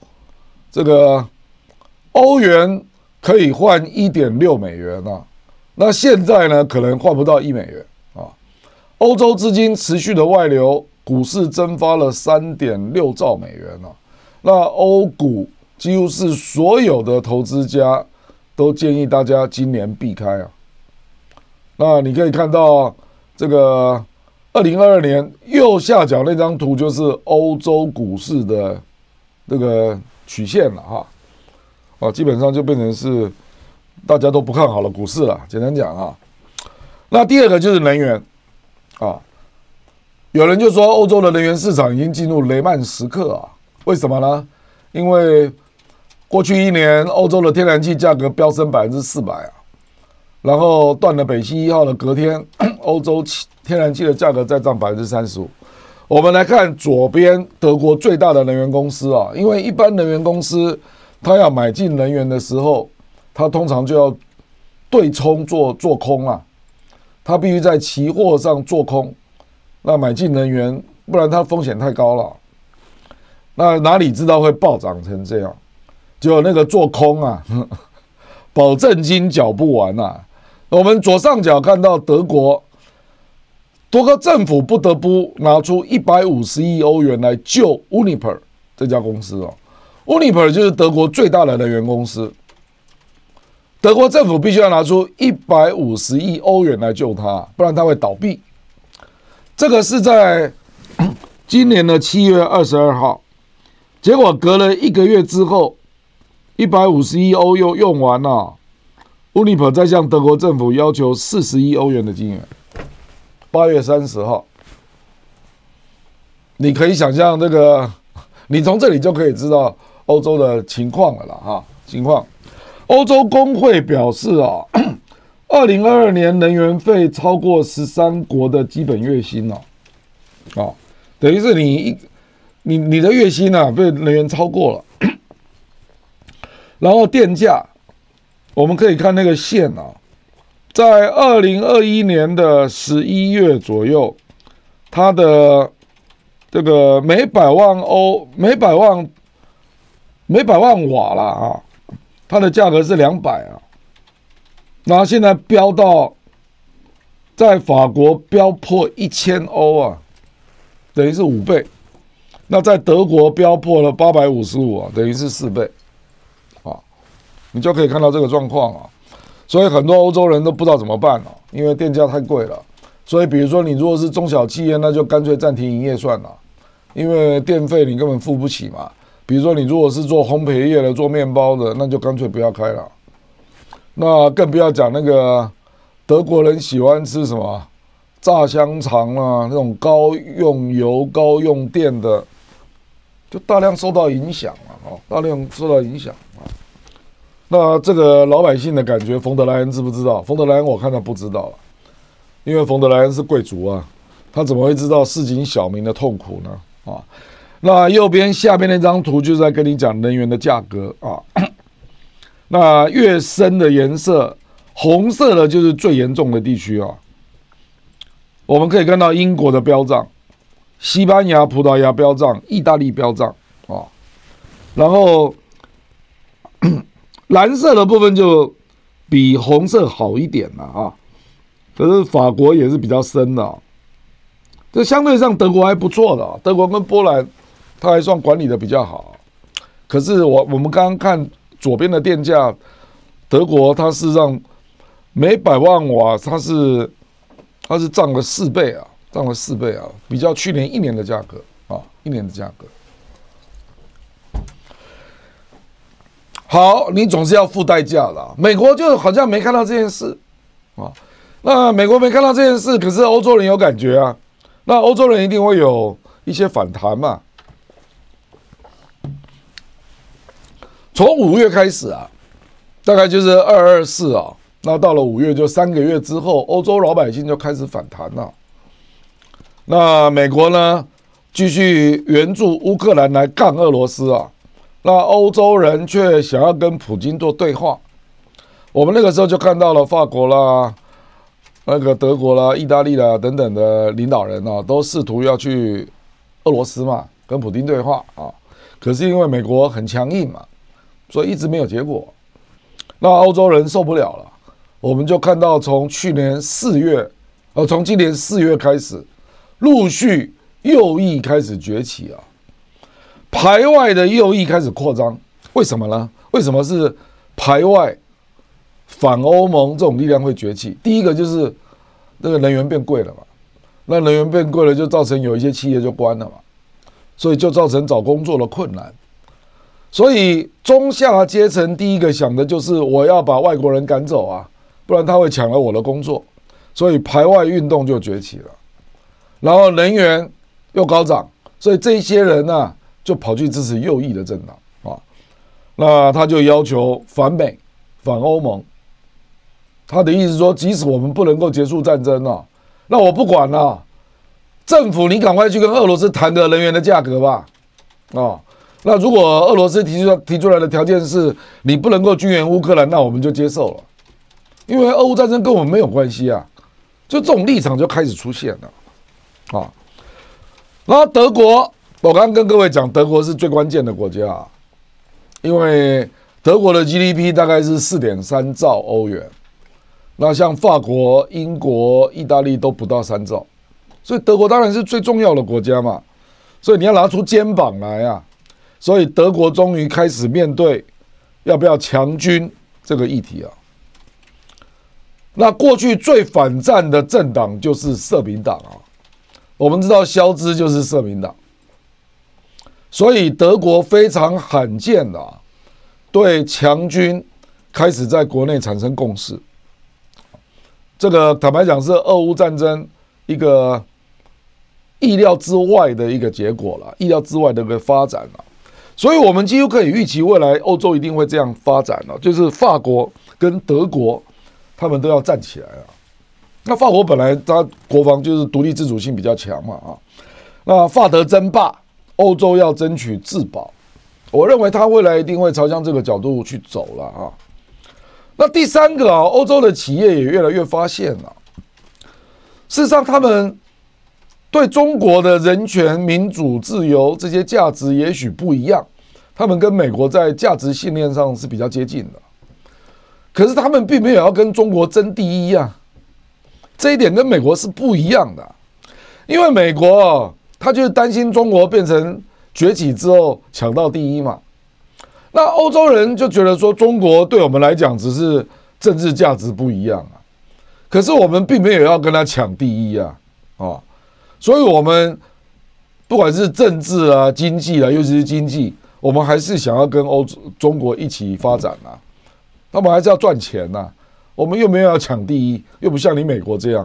这个欧元可以换一点六美元啊，那现在呢，可能换不到一美元啊。欧洲资金持续的外流，股市蒸发了三点六兆美元啊。那欧股几乎是所有的投资家。都建议大家今年避开啊。那你可以看到这个二零二二年右下角那张图，就是欧洲股市的这个曲线了哈。啊，基本上就变成是大家都不看好了股市了。简单讲啊，那第二个就是能源啊。有人就说欧洲的能源市场已经进入雷曼时刻啊？为什么呢？因为过去一年，欧洲的天然气价格飙升百分之四百啊，然后断了北溪一号的隔天，欧洲天然气的价格再涨百分之三十五。我们来看左边德国最大的能源公司啊，因为一般能源公司他要买进能源的时候，他通常就要对冲做做空啊，他必须在期货上做空，那买进能源，不然他风险太高了。那哪里知道会暴涨成这样？就那个做空啊，保证金缴不完呐。我们左上角看到德国，多个政府不得不拿出一百五十亿欧元来救 Uniper 这家公司哦。Uniper 就是德国最大的能源公司，德国政府必须要拿出一百五十亿欧元来救它，不然它会倒闭。这个是在 今年的七月二十二号，结果隔了一个月之后。一百五十亿欧又用完了，Uniper 再向德国政府要求四十亿欧元的金援。八月三十号，你可以想象这个，你从这里就可以知道欧洲的情况了啦哈。情况，欧洲工会表示啊，二零二二年能源费超过十三国的基本月薪了，啊，等于是你你你的月薪啊被能源超过了。然后电价，我们可以看那个线啊，在二零二一年的十一月左右，它的这个每百万欧、每百万、每百万瓦了啊，它的价格是两百啊，那现在飙到在法国飙破一千欧啊，等于是五倍，那在德国飙破了八百五十五啊，等于是四倍。啊你就可以看到这个状况啊，所以很多欧洲人都不知道怎么办了，因为电价太贵了。所以，比如说你如果是中小企业，那就干脆暂停营业算了，因为电费你根本付不起嘛。比如说你如果是做烘焙业的、做面包的，那就干脆不要开了。那更不要讲那个德国人喜欢吃什么炸香肠啊，那种高用油、高用电的，就大量受到影响了哦，大量受到影响啊。那这个老百姓的感觉，冯德莱恩知不知道？冯德莱恩我看他不知道，因为冯德莱恩是贵族啊，他怎么会知道市井小民的痛苦呢？啊，那右边下边那张图就是在跟你讲能源的价格啊。那越深的颜色，红色的就是最严重的地区啊。我们可以看到英国的飙涨，西班牙、葡萄牙飙涨，意大利飙涨啊，然后。蓝色的部分就比红色好一点了啊，可是法国也是比较深的，这相对上德国还不错的，德国跟波兰它还算管理的比较好。可是我我们刚刚看左边的电价，德国它是让每百万瓦它是它是涨了四倍啊，涨了四倍啊，比较去年一年的价格啊，一年的价格。好，你总是要付代价的。美国就好像没看到这件事啊，那美国没看到这件事，可是欧洲人有感觉啊，那欧洲人一定会有一些反弹嘛。从五月开始啊，大概就是二二四啊，那到了五月就三个月之后，欧洲老百姓就开始反弹了。那美国呢，继续援助乌克兰来干俄罗斯啊。那欧洲人却想要跟普京做对话，我们那个时候就看到了法国啦、那个德国啦、意大利啦等等的领导人啊，都试图要去俄罗斯嘛，跟普京对话啊。可是因为美国很强硬嘛，所以一直没有结果。那欧洲人受不了了，我们就看到从去年四月，呃，从今年四月开始，陆续右翼开始崛起啊。排外的右翼开始扩张，为什么呢？为什么是排外反欧盟这种力量会崛起？第一个就是那个能源变贵了嘛，那能源变贵了，就造成有一些企业就关了嘛，所以就造成找工作的困难。所以中下阶层第一个想的就是我要把外国人赶走啊，不然他会抢了我的工作，所以排外运动就崛起了。然后能源又高涨，所以这些人呢、就跑去支持右翼的政党啊，那他就要求反美、反欧盟。他的意思说，即使我们不能够结束战争啊，那我不管了，政府你赶快去跟俄罗斯谈个能源的价格吧，啊，那如果俄罗斯提出提出来的条件是你不能够军援乌克兰，那我们就接受了，因为俄乌战争跟我们没有关系啊，就这种立场就开始出现了，啊，然后德国。我刚刚跟各位讲，德国是最关键的国家啊，因为德国的 GDP 大概是四点三兆欧元，那像法国、英国、意大利都不到三兆，所以德国当然是最重要的国家嘛，所以你要拿出肩膀来啊，所以德国终于开始面对要不要强军这个议题啊。那过去最反战的政党就是社民党啊，我们知道肖兹就是社民党。所以德国非常罕见的对强军开始在国内产生共识，这个坦白讲是俄乌战争一个意料之外的一个结果了，意料之外的一个发展了。所以我们几乎可以预期未来欧洲一定会这样发展了，就是法国跟德国他们都要站起来了。那法国本来它国防就是独立自主性比较强嘛啊，那法德争霸。欧洲要争取自保，我认为他未来一定会朝向这个角度去走了啊。那第三个啊，欧洲的企业也越来越发现了，事实上他们对中国的人权、民主、自由这些价值也许不一样，他们跟美国在价值信念上是比较接近的，可是他们并没有要跟中国争第一啊，这一点跟美国是不一样的，因为美国。他就是担心中国变成崛起之后抢到第一嘛，那欧洲人就觉得说中国对我们来讲只是政治价值不一样啊，可是我们并没有要跟他抢第一啊，啊，所以我们不管是政治啊、经济啊，尤其是经济，我们还是想要跟欧洲中国一起发展啊，那我们还是要赚钱呐，我们又没有要抢第一，又不像你美国这样。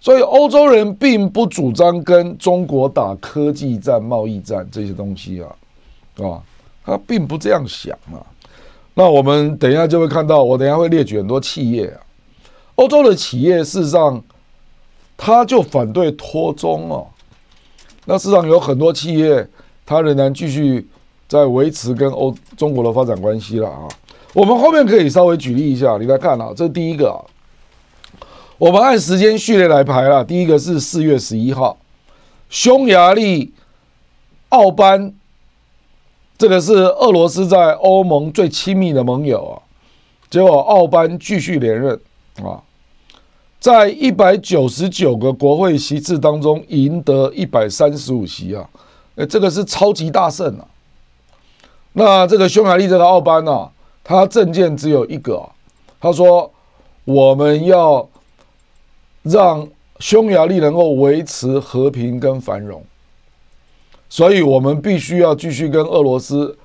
所以欧洲人并不主张跟中国打科技战、贸易战这些东西啊，啊，他并不这样想啊。那我们等一下就会看到，我等一下会列举很多企业啊，欧洲的企业事实上，他就反对脱中哦。那市场有很多企业，他仍然继续在维持跟欧中国的发展关系了啊。我们后面可以稍微举例一下，你来看啊，这是第一个啊。我们按时间序列来排了，第一个是四月十一号，匈牙利奥班，这个是俄罗斯在欧盟最亲密的盟友啊，结果奥班继续连任啊，在一百九十九个国会席次当中赢得一百三十五席啊，诶，这个是超级大胜啊。那这个匈牙利这个奥班呢，他政见只有一个，他说我们要让匈牙利能够维持和平跟繁荣，所以我们必须要继续跟俄罗斯，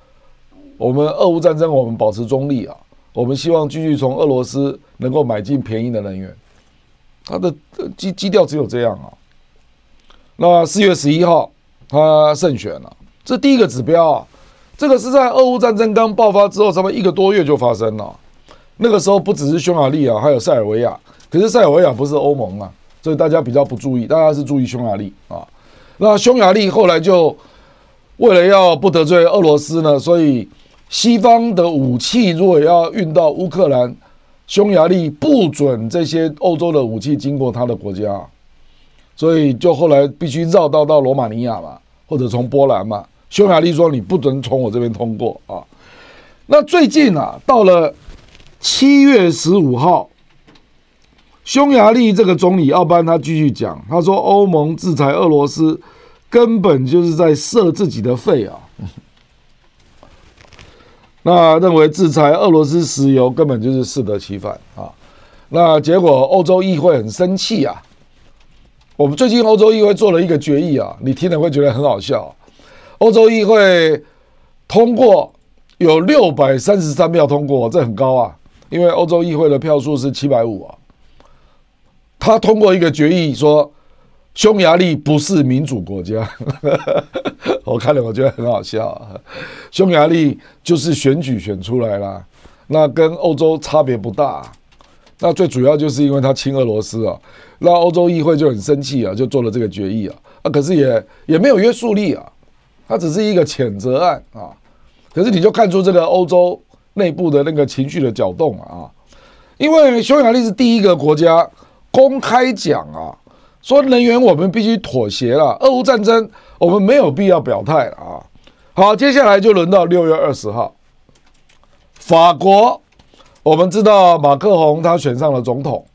我们俄乌战争我们保持中立啊，我们希望继续从俄罗斯能够买进便宜的能源，他的基基调只有这样啊。那四月十一号他胜选了，这第一个指标啊。这个是在俄乌战争刚爆发之后，差不多一个多月就发生了。那个时候不只是匈牙利啊，还有塞尔维亚。可是塞尔维亚不是欧盟啊，所以大家比较不注意，大家是注意匈牙利啊。那匈牙利后来就为了要不得罪俄罗斯呢，所以西方的武器如果要运到乌克兰，匈牙利不准这些欧洲的武器经过他的国家，所以就后来必须绕道到罗马尼亚嘛，或者从波兰嘛。匈牙利说：“你不准从我这边通过啊！”那最近啊，到了七月十五号，匈牙利这个总理奥班他继续讲，他说：“欧盟制裁俄罗斯，根本就是在射自己的肺啊！”那认为制裁俄罗斯石油根本就是适得其反啊！那结果欧洲议会很生气啊！我们最近欧洲议会做了一个决议啊，你听了会觉得很好笑。欧洲议会通过有六百三十三票通过，这很高啊，因为欧洲议会的票数是七百五啊。他通过一个决议说，匈牙利不是民主国家，我看了我觉得很好笑啊。匈牙利就是选举选出来了，那跟欧洲差别不大。那最主要就是因为他亲俄罗斯啊，那欧洲议会就很生气啊，就做了这个决议啊。啊，可是也也没有约束力啊。它只是一个谴责案啊，可是你就看出这个欧洲内部的那个情绪的搅动啊，因为匈牙利是第一个国家公开讲啊，说能源我们必须妥协了，俄乌战争我们没有必要表态啊。好，接下来就轮到六月二十号，法国，我们知道马克宏他选上了总统，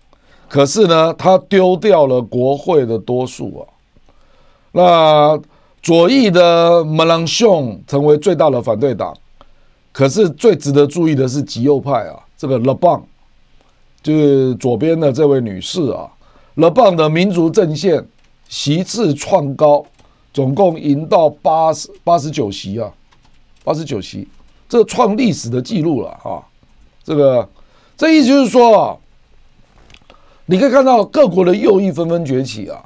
可是呢，他丢掉了国会的多数啊，那。左翼的马朗雄成为最大的反对党，可是最值得注意的是极右派啊，这个勒邦，就是左边的这位女士啊，勒邦的民族阵线席次创高，总共赢到八十八十九席啊，八十九席，这创历史的记录了啊，这个这意思就是说啊，你可以看到各国的右翼纷纷崛起啊，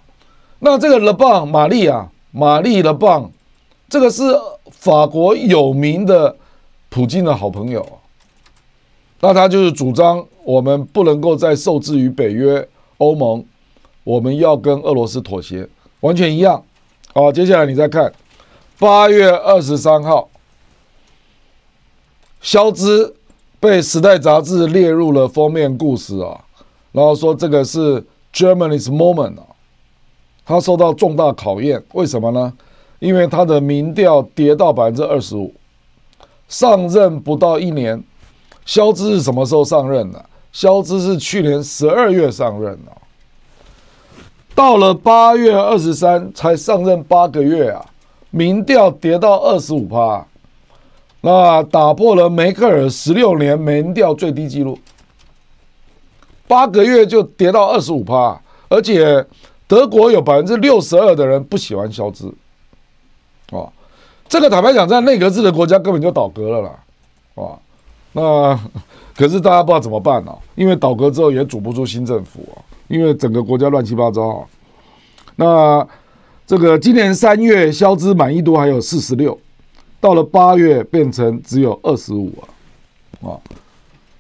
那这个勒邦玛丽啊。玛丽勒邦，这个是法国有名的普京的好朋友，那他就是主张我们不能够再受制于北约、欧盟，我们要跟俄罗斯妥协，完全一样。好，接下来你再看，八月二十三号，肖兹被《时代》杂志列入了封面故事啊，然后说这个是 Germany's moment 啊。他受到重大考验，为什么呢？因为他的民调跌到百分之二十五，上任不到一年。肖兹是什么时候上任的？肖兹是去年十二月上任的，到了八月二十三才上任八个月啊，民调跌到二十五趴，那打破了梅克尔十六年民调最低纪录，八个月就跌到二十五趴，而且。德国有百分之六十二的人不喜欢肖兹，啊，这个坦白讲，在内阁制的国家根本就倒阁了啦，啊，那 可是大家不知道怎么办呢、啊？因为倒阁之后也组不出新政府啊，因为整个国家乱七八糟啊。那这个今年三月，消资满意度还有四十六，到了八月变成只有二十五啊，啊，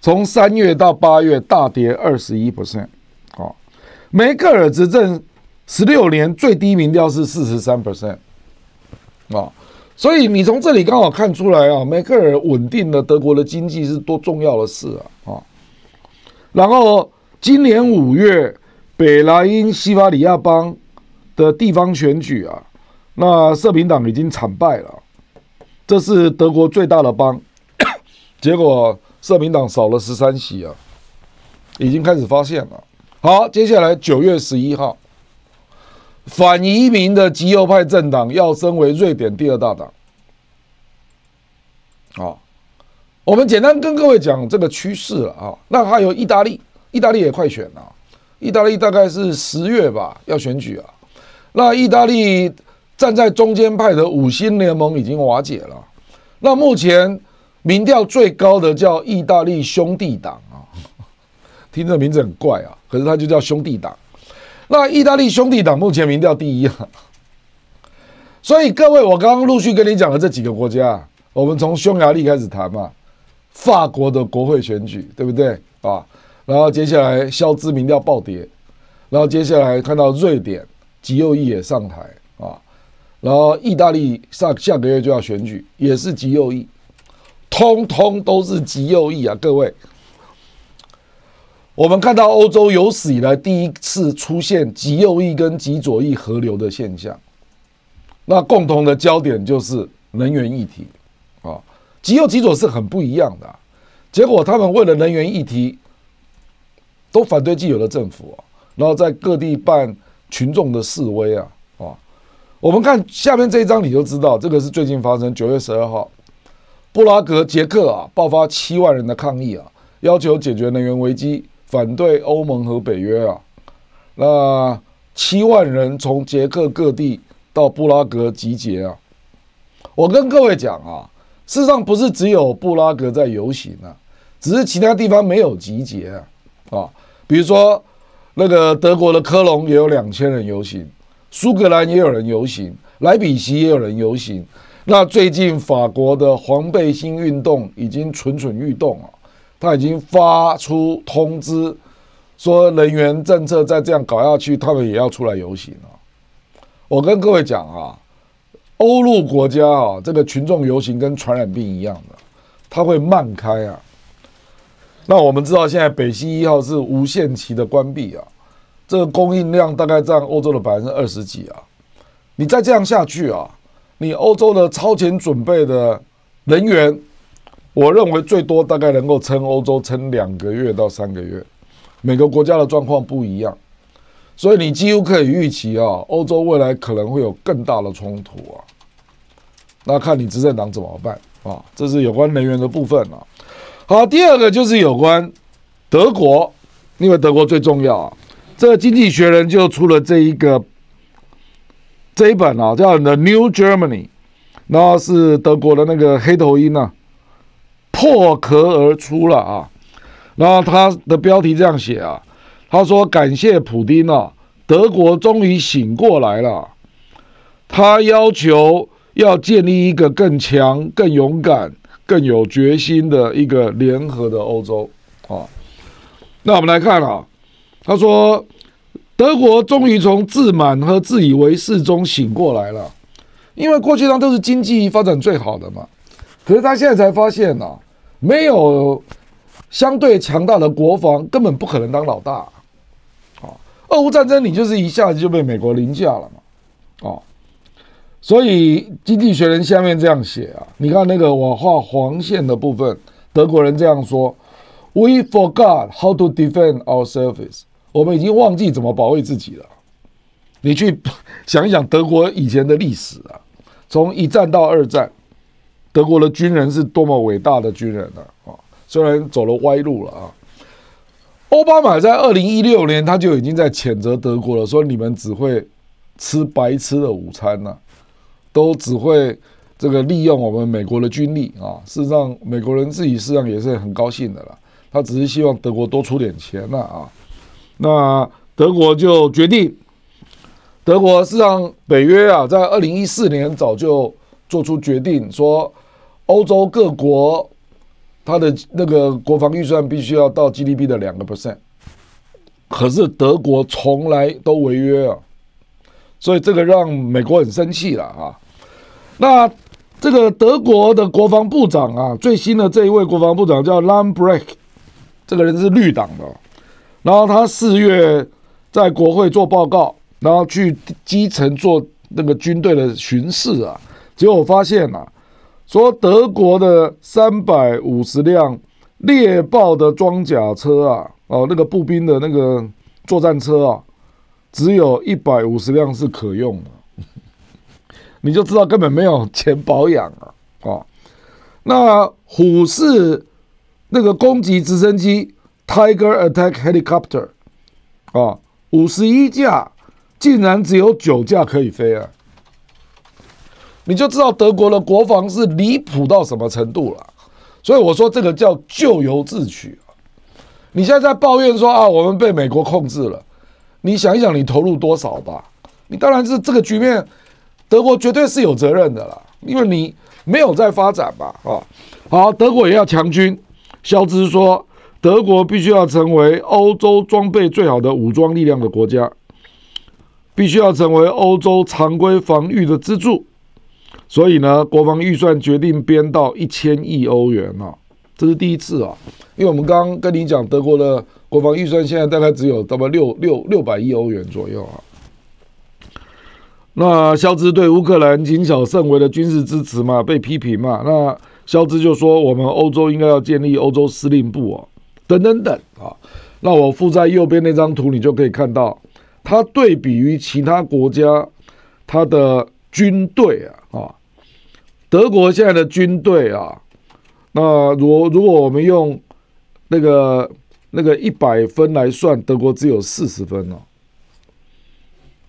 从三月到八月大跌二十一 percent，啊，梅克尔执政。十六年最低民调是四十三 percent 啊，所以你从这里刚好看出来啊，梅克尔稳定了德国的经济是多重要的事啊啊！然后今年五月，北莱茵西法里亚邦的地方选举啊，那社民党已经惨败了，这是德国最大的邦，结果社民党少了十三席啊，已经开始发现了。好，接下来九月十一号。反移民的极右派政党要升为瑞典第二大党，啊，我们简单跟各位讲这个趋势了啊。那还有意大利，意大利也快选了，意大利大概是十月吧要选举啊。那意大利站在中间派的五星联盟已经瓦解了。那目前民调最高的叫意大利兄弟党啊，听这名字很怪啊，可是它就叫兄弟党。那意大利兄弟党目前民调第一啊。所以各位，我刚刚陆续跟你讲的这几个国家，我们从匈牙利开始谈嘛。法国的国会选举，对不对啊？然后接下来肖兹民调暴跌，然后接下来看到瑞典极右翼也上台啊，然后意大利下下个月就要选举，也是极右翼，通通都是极右翼啊！各位，我们看到欧洲有史以来第一次出现极右翼跟极左翼合流的现象，那共同的焦点就是能源议题啊。极右极左是很不一样的，结果他们为了能源议题，都反对既有的政府啊，然后在各地办群众的示威啊啊！我们看下面这一张，你就知道这个是最近发生九月十二号，布拉格捷克啊爆发七万人的抗议啊，要求解决能源危机，反对欧盟和北约啊。那七万人从捷克各地到布拉格集结啊，我跟各位讲啊。事实上不是只有布拉格在游行啊，只是其他地方没有集结啊，啊，比如说那个德国的科隆也有两千人游行，苏格兰也有人游行，莱比锡也有人游行。那最近法国的黄背心运动已经蠢蠢欲动啊，他已经发出通知，说能源政策再这样搞下去，他们也要出来游行啊。我跟各位讲啊。欧陆国家啊，这个群众游行跟传染病一样的，它会慢开啊。那我们知道，现在北溪一号是无限期的关闭啊，这个供应量大概占欧洲的百分之二十几啊。你再这样下去啊，你欧洲的超前准备的人员，我认为最多大概能够撑欧洲撑两个月到三个月。每个国家的状况不一样。所以你几乎可以预期啊，欧洲未来可能会有更大的冲突啊。那看你执政党怎么办啊？这是有关能源的部分啊。好，第二个就是有关德国，因为德国最重要啊。这个《经济学人》就出了这一个这一本啊，叫《The New Germany》，然后是德国的那个黑头鹰啊，破壳而出了啊。然后他的标题这样写啊。他说：“感谢普丁啊，德国终于醒过来了。他要求要建立一个更强、更勇敢、更有决心的一个联合的欧洲啊。那我们来看啊，他说德国终于从自满和自以为是中醒过来了，因为过去他都是经济发展最好的嘛。可是他现在才发现啊，没有相对强大的国防，根本不可能当老大。”啊俄乌战争，你就是一下子就被美国凌驾了嘛？哦，所以《经济学人》下面这样写啊，你看那个我画黄线的部分，德国人这样说：“We forgot how to defend ourselves。”我们已经忘记怎么保卫自己了。你去想一想德国以前的历史啊，从一战到二战，德国的军人是多么伟大的军人呢？啊，虽然走了歪路了啊。奥巴马在二零一六年他就已经在谴责德国了，说你们只会吃白吃的午餐呐、都只会这个利用我们美国的军力啊。事实上，美国人自己事实上也是很高兴的啦，他只是希望德国多出点钱了啊。那德国就决定，德国事实上北约啊，在二零一四年早就做出决定，说欧洲各国。他的那个国防预算必须要到 GDP 的两个 percent，可是德国从来都违约啊，所以这个让美国很生气了啊。那这个德国的国防部长啊，最新的这一位国防部长叫 Lambrech，这个人是绿党的，然后他四月在国会做报告，然后去基层做那个军队的巡视啊，结果发现啊。说德国的三百五十辆猎豹的装甲车啊，哦，那个步兵的那个作战车啊，只有一百五十辆是可用的，你就知道根本没有钱保养啊，啊，那虎式那个攻击直升机 Tiger Attack Helicopter 啊，五十一架竟然只有九架可以飞啊！你就知道德国的国防是离谱到什么程度了。所以我说这个叫咎由自取啊！你现在在抱怨说啊，我们被美国控制了，你想一想，你投入多少吧？你当然是这个局面，德国绝对是有责任的啦，因为你没有在发展嘛？啊，好，德国也要强军。肖兹说，德国必须要成为欧洲装备最好的武装力量的国家，必须要成为欧洲常规防御的支柱。所以呢，国防预算决定编到一千亿欧元啊，这是第一次啊。因为我们刚刚跟你讲，德国的国防预算现在大概只有大概六六六百亿欧元左右啊。那肖兹对乌克兰谨小慎微的军事支持嘛，被批评嘛。那肖兹就说，我们欧洲应该要建立欧洲司令部哦，等等等啊。那我附在右边那张图，你就可以看到，它对比于其他国家，它的军队啊啊。德国现在的军队啊，那如如果我们用那个那个一百分来算，德国只有四十分哦。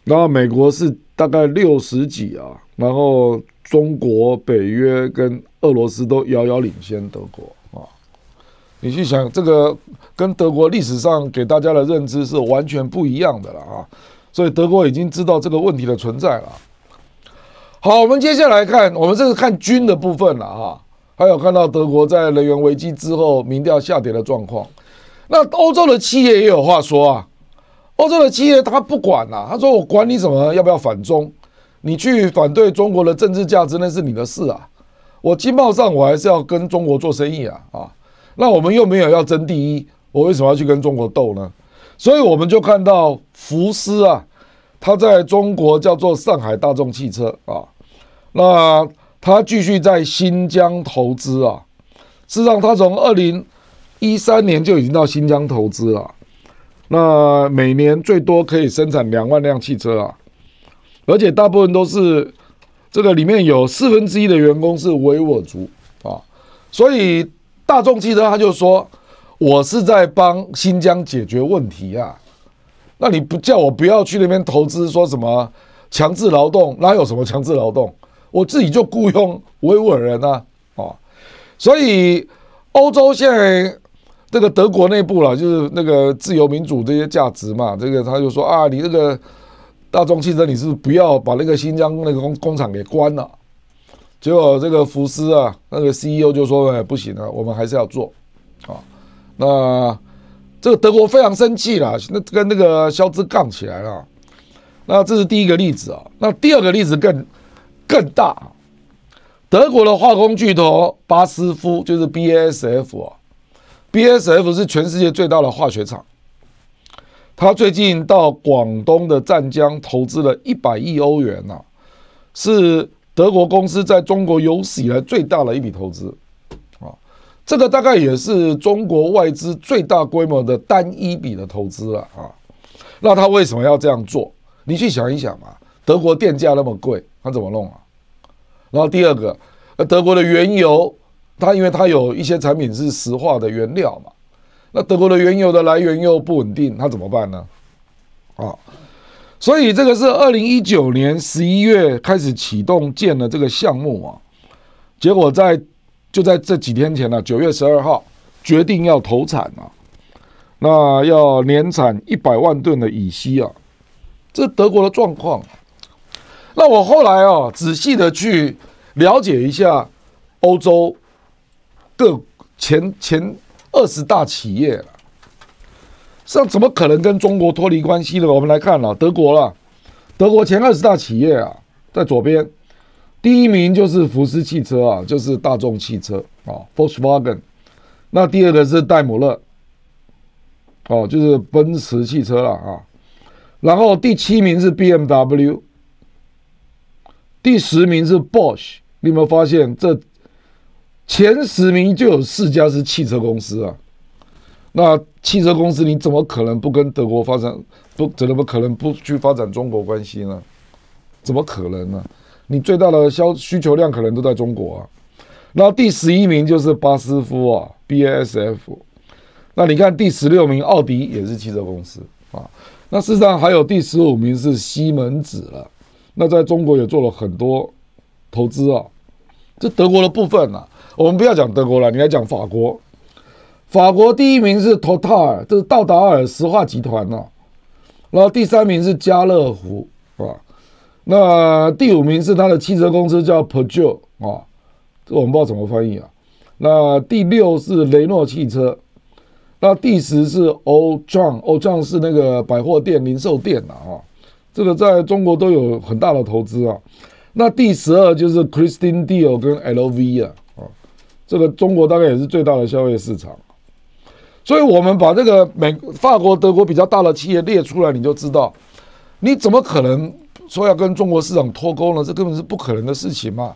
然后美国是大概六十几啊，然后中国、北约跟俄罗斯都遥遥领先德国啊。你去想，这个跟德国历史上给大家的认知是完全不一样的了啊。所以德国已经知道这个问题的存在了。好，我们接下来看，我们这是看军的部分了啊，还有看到德国在能源危机之后民调下跌的状况。那欧洲的企业也有话说啊，欧洲的企业他不管了，他说我管你什么要不要反中，你去反对中国的政治价值那是你的事啊，我经贸上我还是要跟中国做生意啊啊，那我们又没有要争第一，我为什么要去跟中国斗呢？所以我们就看到福斯啊。他在中国叫做上海大众汽车啊，那他继续在新疆投资啊。事实上，他从二零一三年就已经到新疆投资了。那每年最多可以生产两万辆汽车啊，而且大部分都是这个里面有四分之一的员工是维吾尔族啊，所以大众汽车他就说，我是在帮新疆解决问题啊。那你不叫我不要去那边投资，说什么强制劳动？哪有什么强制劳动？我自己就雇佣维吾尔人啊，哦，所以欧洲现在这个德国内部了，就是那个自由民主这些价值嘛，这个他就说啊，你这个大众汽车你是不要把那个新疆那个工工厂给关了。结果这个福斯啊，那个 CEO 就说，哎，不行啊，我们还是要做，啊，那。这个德国非常生气了，那跟那个肖兹杠起来了。那这是第一个例子啊。那第二个例子更更大。德国的化工巨头巴斯夫就是 BASF 啊 B.S.F 是全世界最大的化学厂。他最近到广东的湛江投资了一百亿欧元呐，是德国公司在中国有史以来最大的一笔投资。啊这个大概也是中国外资最大规模的单一笔的投资了啊。那他为什么要这样做？你去想一想嘛。德国电价那么贵，他怎么弄啊？然后第二个，德国的原油，它因为它有一些产品是石化的原料嘛，那德国的原油的来源又不稳定，它怎么办呢？啊，所以这个是二零一九年十一月开始启动建的这个项目啊，结果在。就在这几天前呢，九月十二号决定要投产啊，那要年产一百万吨的乙烯啊，这德国的状况。那我后来啊，仔细的去了解一下欧洲各前前二十大企业了，像怎么可能跟中国脱离关系呢？我们来看啊，德国啦，德国前二十大企业啊，在左边。第一名就是福斯汽车啊，就是大众汽车啊，Volkswagen。那第二个是戴姆勒，哦，就是奔驰汽车了啊。然后第七名是 BMW，第十名是 Bosch。你有没有发现，这前十名就有四家是汽车公司啊？那汽车公司你怎么可能不跟德国发展？不，怎么可能不去发展中国关系呢？怎么可能呢？你最大的销需求量可能都在中国啊，然后第十一名就是巴斯夫啊，BASF。那你看第十六名奥迪也是汽车公司啊。那事实上还有第十五名是西门子了。那在中国也做了很多投资啊。这德国的部分啊，我们不要讲德国了，你来讲法国。法国第一名是 Total，这是道达尔石化集团呐。然后第三名是家乐福啊。那第五名是他的汽车公司叫 Peugeot 啊，这我们不知道怎么翻译啊。那第六是雷诺汽车，那第十是欧尚，欧尚是那个百货店、零售店呐啊，这个在中国都有很大的投资啊。那第十二就是 Christian Dior 跟 LV 啊，这个中国大概也是最大的消费市场。所以，我们把这个美、法国、德国比较大的企业列出来，你就知道，你怎么可能说要跟中国市场脱钩呢？这根本是不可能的事情嘛。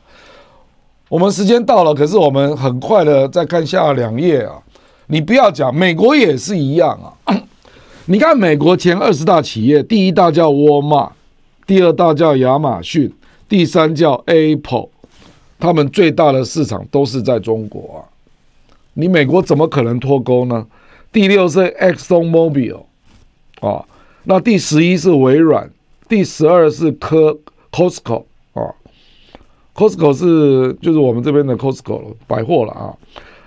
我们时间到了，可是我们很快的再看下两页啊。你不要讲，美国也是一样啊。你看美国前二十大企业，第一大叫沃尔玛，第二大叫亚马逊，第三叫 Apple，他们最大的市场都是在中国啊。你美国怎么可能脱钩呢？第六是 Exxon Mobil，啊，那第十一是微软，第十二是科 Costco 啊，Costco 是就是我们这边的 Costco 百货了啊，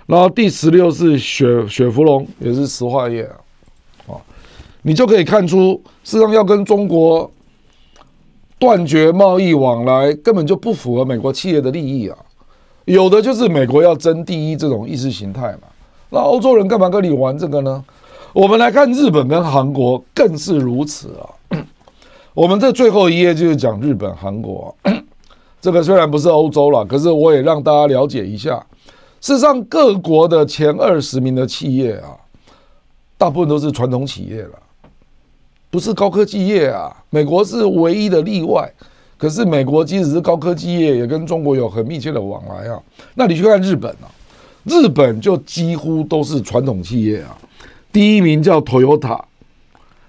然后第十六是雪雪佛龙，也是石化业啊，啊，你就可以看出，事实上要跟中国断绝贸易往来，根本就不符合美国企业的利益啊，有的就是美国要争第一这种意识形态嘛。那欧洲人干嘛跟你玩这个呢？我们来看日本跟韩国更是如此啊。我们这最后一页就是讲日本、韩国。这个虽然不是欧洲了，可是我也让大家了解一下。事实上，各国的前二十名的企业啊，大部分都是传统企业了，不是高科技业啊。美国是唯一的例外。可是美国即使是高科技业，也跟中国有很密切的往来啊。那你去看日本啊。日本就几乎都是传统企业啊，第一名叫 Toyota，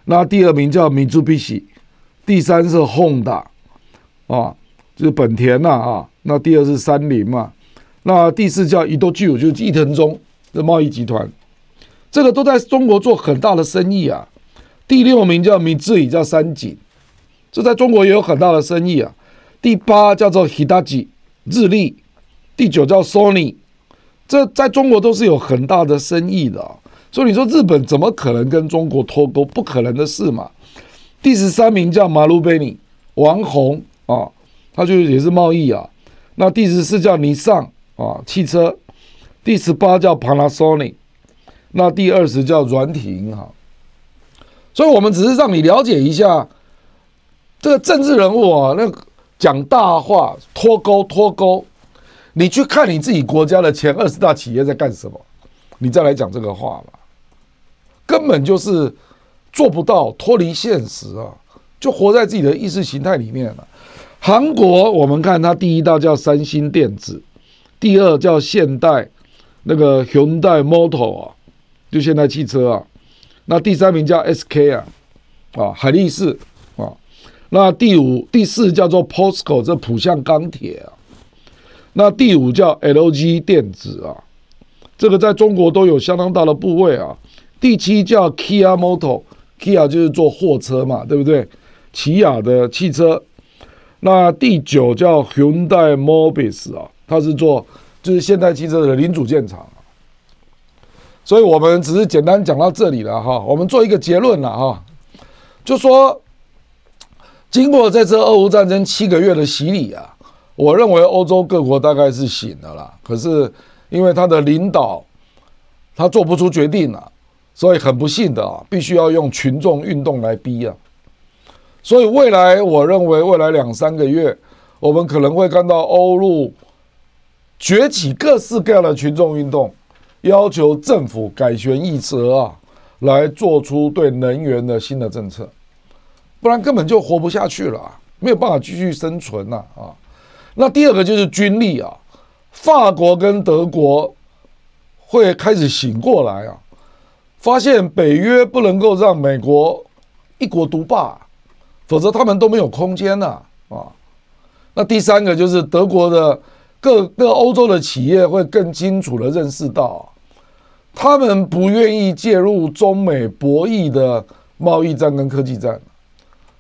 那第二名叫 Mitsubishi，第三是 Honda，啊，就是本田呐啊，那第二是三菱嘛，那第四叫伊豆巨就是伊藤忠的贸易集团，这个都在中国做很大的生意啊。第六名叫 Mitsui，叫三井，这在中国也有很大的生意啊。第八叫做 Hitachi，日立，第九叫 Sony。这在中国都是有很大的生意的，所以你说日本怎么可能跟中国脱钩？不可能的事嘛。第十三名叫马鲁贝尼，王红啊，他就也是贸易啊。那第十四叫尼桑啊，汽车。第十八叫 Panasonic，那第二十叫软体银行。所以我们只是让你了解一下这个政治人物啊，那讲大话脱钩脱钩。你去看你自己国家的前二十大企业在干什么，你再来讲这个话吧，根本就是做不到脱离现实啊，就活在自己的意识形态里面了。韩国我们看它第一大叫三星电子，第二叫现代，那个 Hyundai Motor 啊，就现代汽车啊，那第三名叫 SK 啊，啊海力士啊，那第五第四叫做 POSCO 这浦项钢铁啊。那第五叫 LG 电子啊，这个在中国都有相当大的部位啊。第七叫 Kia Motor，Kia 就是做货车嘛，对不对？起亚的汽车。那第九叫 Hyundai Mobis 啊，它是做就是现代汽车的零组件厂。所以我们只是简单讲到这里了哈，我们做一个结论了哈，就说经过这次俄乌战争七个月的洗礼啊。我认为欧洲各国大概是醒了啦，可是因为他的领导他做不出决定了，所以很不幸的啊，必须要用群众运动来逼啊。所以未来我认为未来两三个月，我们可能会看到欧陆崛起各式各样的群众运动，要求政府改弦易辙啊，来做出对能源的新的政策，不然根本就活不下去了，没有办法继续生存了啊。那第二个就是军力啊，法国跟德国会开始醒过来啊，发现北约不能够让美国一国独霸，否则他们都没有空间了啊。那第三个就是德国的各各欧洲的企业会更清楚的认识到，他们不愿意介入中美博弈的贸易战跟科技战，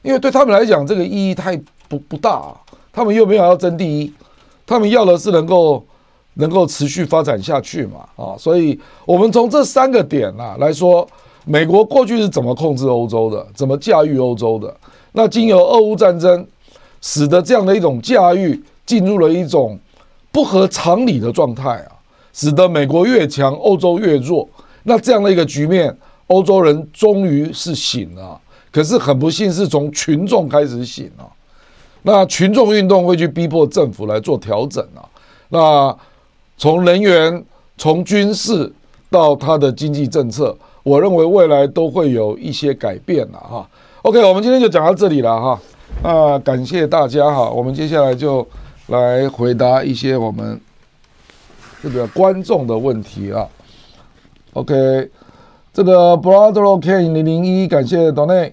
因为对他们来讲，这个意义太不不大。他们又没有要争第一，他们要的是能够能够持续发展下去嘛啊！所以，我们从这三个点啊来说，美国过去是怎么控制欧洲的，怎么驾驭欧洲的？那经由俄乌战争，使得这样的一种驾驭进入了一种不合常理的状态啊，使得美国越强，欧洲越弱。那这样的一个局面，欧洲人终于是醒了，可是很不幸是从群众开始醒了。那群众运动会去逼迫政府来做调整啊。那从人员、从军事到他的经济政策，我认为未来都会有一些改变了哈。OK，我们今天就讲到这里了哈。那感谢大家哈。我们接下来就来回答一些我们这个观众的问题啊。OK，这个 Brother K 零零一感谢 Donny，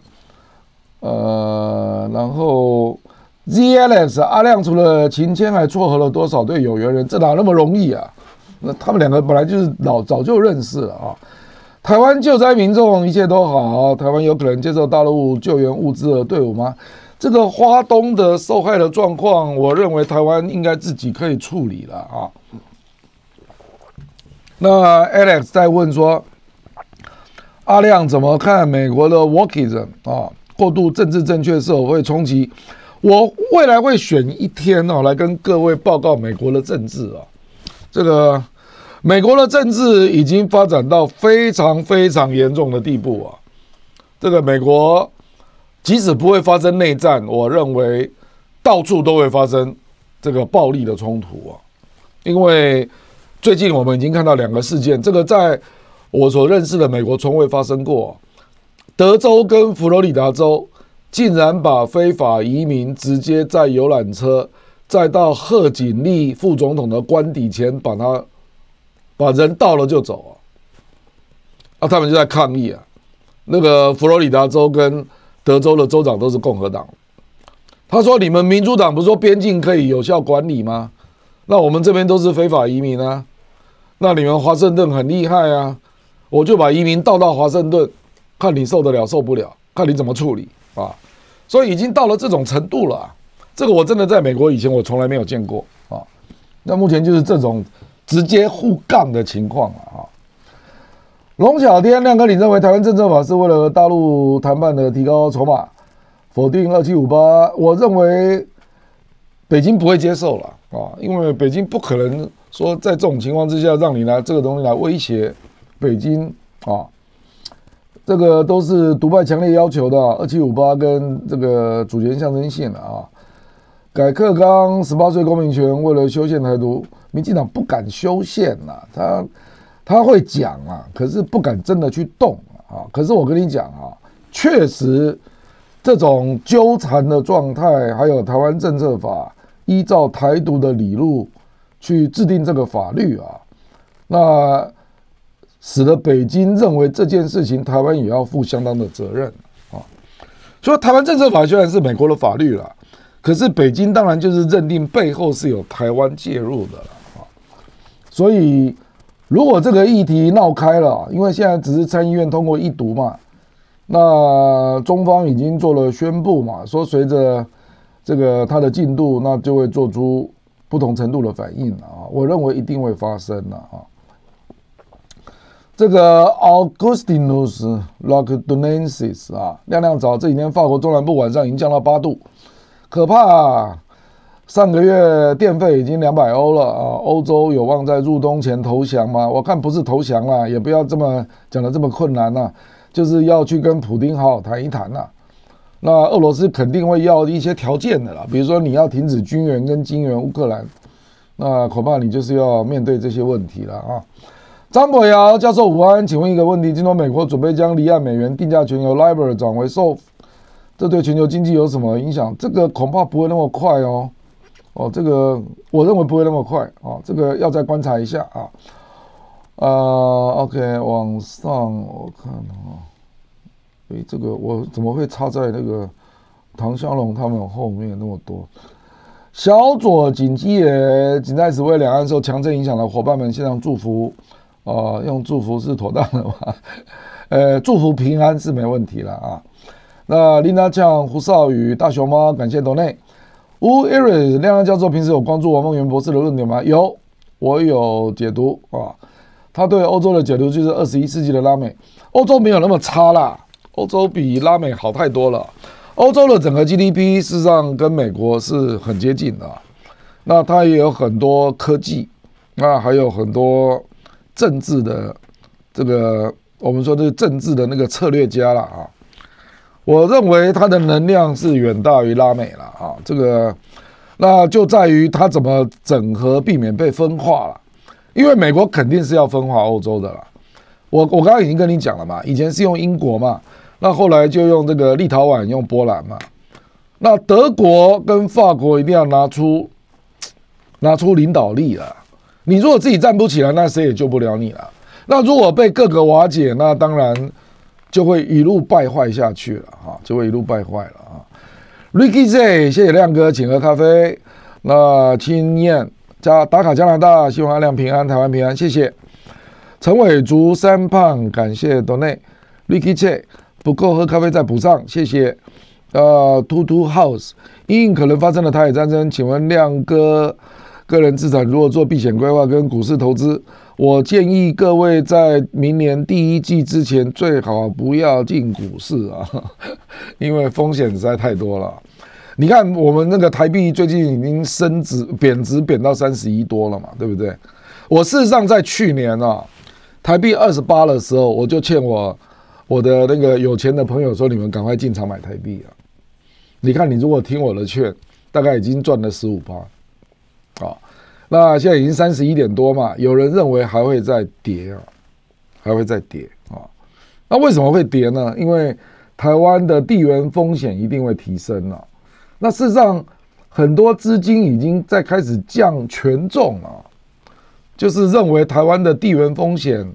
呃，然后。ZLS 阿亮除了秦谦，还撮合了多少对有缘人？这哪那么容易啊？那他们两个本来就是老早就认识了啊。台湾救灾民众一切都好，台湾有可能接受大陆救援物资的队伍吗？这个花东的受害的状况，我认为台湾应该自己可以处理了啊。那 Alex 在问说，阿亮怎么看美国的 Wokeism 啊？过度政治正确是否会冲击？我未来会选一天哦，来跟各位报告美国的政治啊。这个美国的政治已经发展到非常非常严重的地步啊。这个美国即使不会发生内战，我认为到处都会发生这个暴力的冲突啊。因为最近我们已经看到两个事件，这个在我所认识的美国从未发生过。德州跟佛罗里达州。竟然把非法移民直接在游览车载到贺锦丽副总统的官邸前，把他把人到了就走啊！啊，他们就在抗议啊。那个佛罗里达州跟德州的州长都是共和党。他说：“你们民主党不是说边境可以有效管理吗？那我们这边都是非法移民啊。那你们华盛顿很厉害啊，我就把移民倒到华盛顿，看你受得了受不了，看你怎么处理啊。”所以已经到了这种程度了，这个我真的在美国以前我从来没有见过啊。那目前就是这种直接互杠的情况了啊。龙小天亮哥，你认为台湾政策法是为了大陆谈判的提高筹码，否定二七五八？我认为北京不会接受了啊，因为北京不可能说在这种情况之下让你拿这个东西来威胁北京啊。这个都是独派强烈要求的，二七五八跟这个主权象征性的啊。改课纲十八岁公民权，为了修宪台独，民进党不敢修宪呐，他他会讲啊，可是不敢真的去动啊。可是我跟你讲啊，确实这种纠缠的状态，还有台湾政策法依照台独的理路去制定这个法律啊，那。使得北京认为这件事情，台湾也要负相当的责任啊。所以台湾政策法虽然是美国的法律了，可是北京当然就是认定背后是有台湾介入的了啊。所以如果这个议题闹开了，因为现在只是参议院通过一读嘛，那中方已经做了宣布嘛，说随着这个它的进度，那就会做出不同程度的反应啊。我认为一定会发生的啊。这个 Augustinus l o c d o n e n s i s 啊，亮亮早，这几天法国中南部晚上已经降到八度，可怕啊！上个月电费已经两百欧了啊！欧洲有望在入冬前投降吗？我看不是投降了，也不要这么讲的这么困难呐，就是要去跟普丁好好谈一谈呐。那俄罗斯肯定会要一些条件的啦，比如说你要停止军援跟金援乌克兰，那恐怕你就是要面对这些问题了啊。张博尧教授午安，请问一个问题：今天美国准备将离岸美元定价权由 LIBOR 转为 SOFR，这对全球经济有什么影响？这个恐怕不会那么快哦。哦，这个我认为不会那么快啊，这个要再观察一下啊。呃，OK，往上我看啊，这个我怎么会插在那个唐湘龙他们后面那么多？小左谨记也仅在此为两岸受强震影响的伙伴们献上祝福。哦、呃，用祝福是妥当的吧？呃，祝福平安是没问题了啊。那琳达酱、胡少宇、大熊猫，感谢斗内。吴艾瑞亮亮教授平时有关注王梦元博士的论点吗？有，我有解读啊。他对欧洲的解读就是二十一世纪的拉美，欧洲没有那么差啦，欧洲比拉美好太多了。欧洲的整个 GDP 事实上跟美国是很接近的，那它也有很多科技，那还有很多政治的这个我们说的政治的那个策略家了啊。我认为它的能量是远大于拉美了啊，这个那就在于它怎么整合，避免被分化了。因为美国肯定是要分化欧洲的了。我我刚刚已经跟你讲了嘛，以前是用英国嘛。那后来就用这个立陶宛，用波兰嘛。那德国跟法国一定要拿出拿出领导力了。你如果自己站不起来，那谁也救不了你了。那如果被各个瓦解，那当然就会一路败坏下去了啊，就会一路败坏了啊。Ricky Z，谢谢亮哥，请喝咖啡。那青燕加打卡加拿大，希望阿亮平安，台湾平安，谢谢。陈伟竹三胖，感谢 Donate Ricky Z。不够喝咖啡再补上，谢谢。呃，Two to House，因应可能发生的台海战争，请问亮哥，个人资产如何做避险规划跟股市投资？我建议各位在明年第一季之前最好不要进股市啊，因为风险实在太多了。你看我们那个台币最近已经升值贬值贬到三十一多了嘛，对不对？我事实上在去年啊，台币二十八的时候，我就欠我。我的那个有钱的朋友说：“你们赶快进场买台币啊！你看，你如果听我的劝，大概已经赚了十五趴。啊，那现在已经三十一点多嘛，有人认为还会再跌啊，还会再跌啊。那为什么会跌呢？因为台湾的地缘风险一定会提升了。那事实上，很多资金已经在开始降权重了，就是认为台湾的地缘风险。”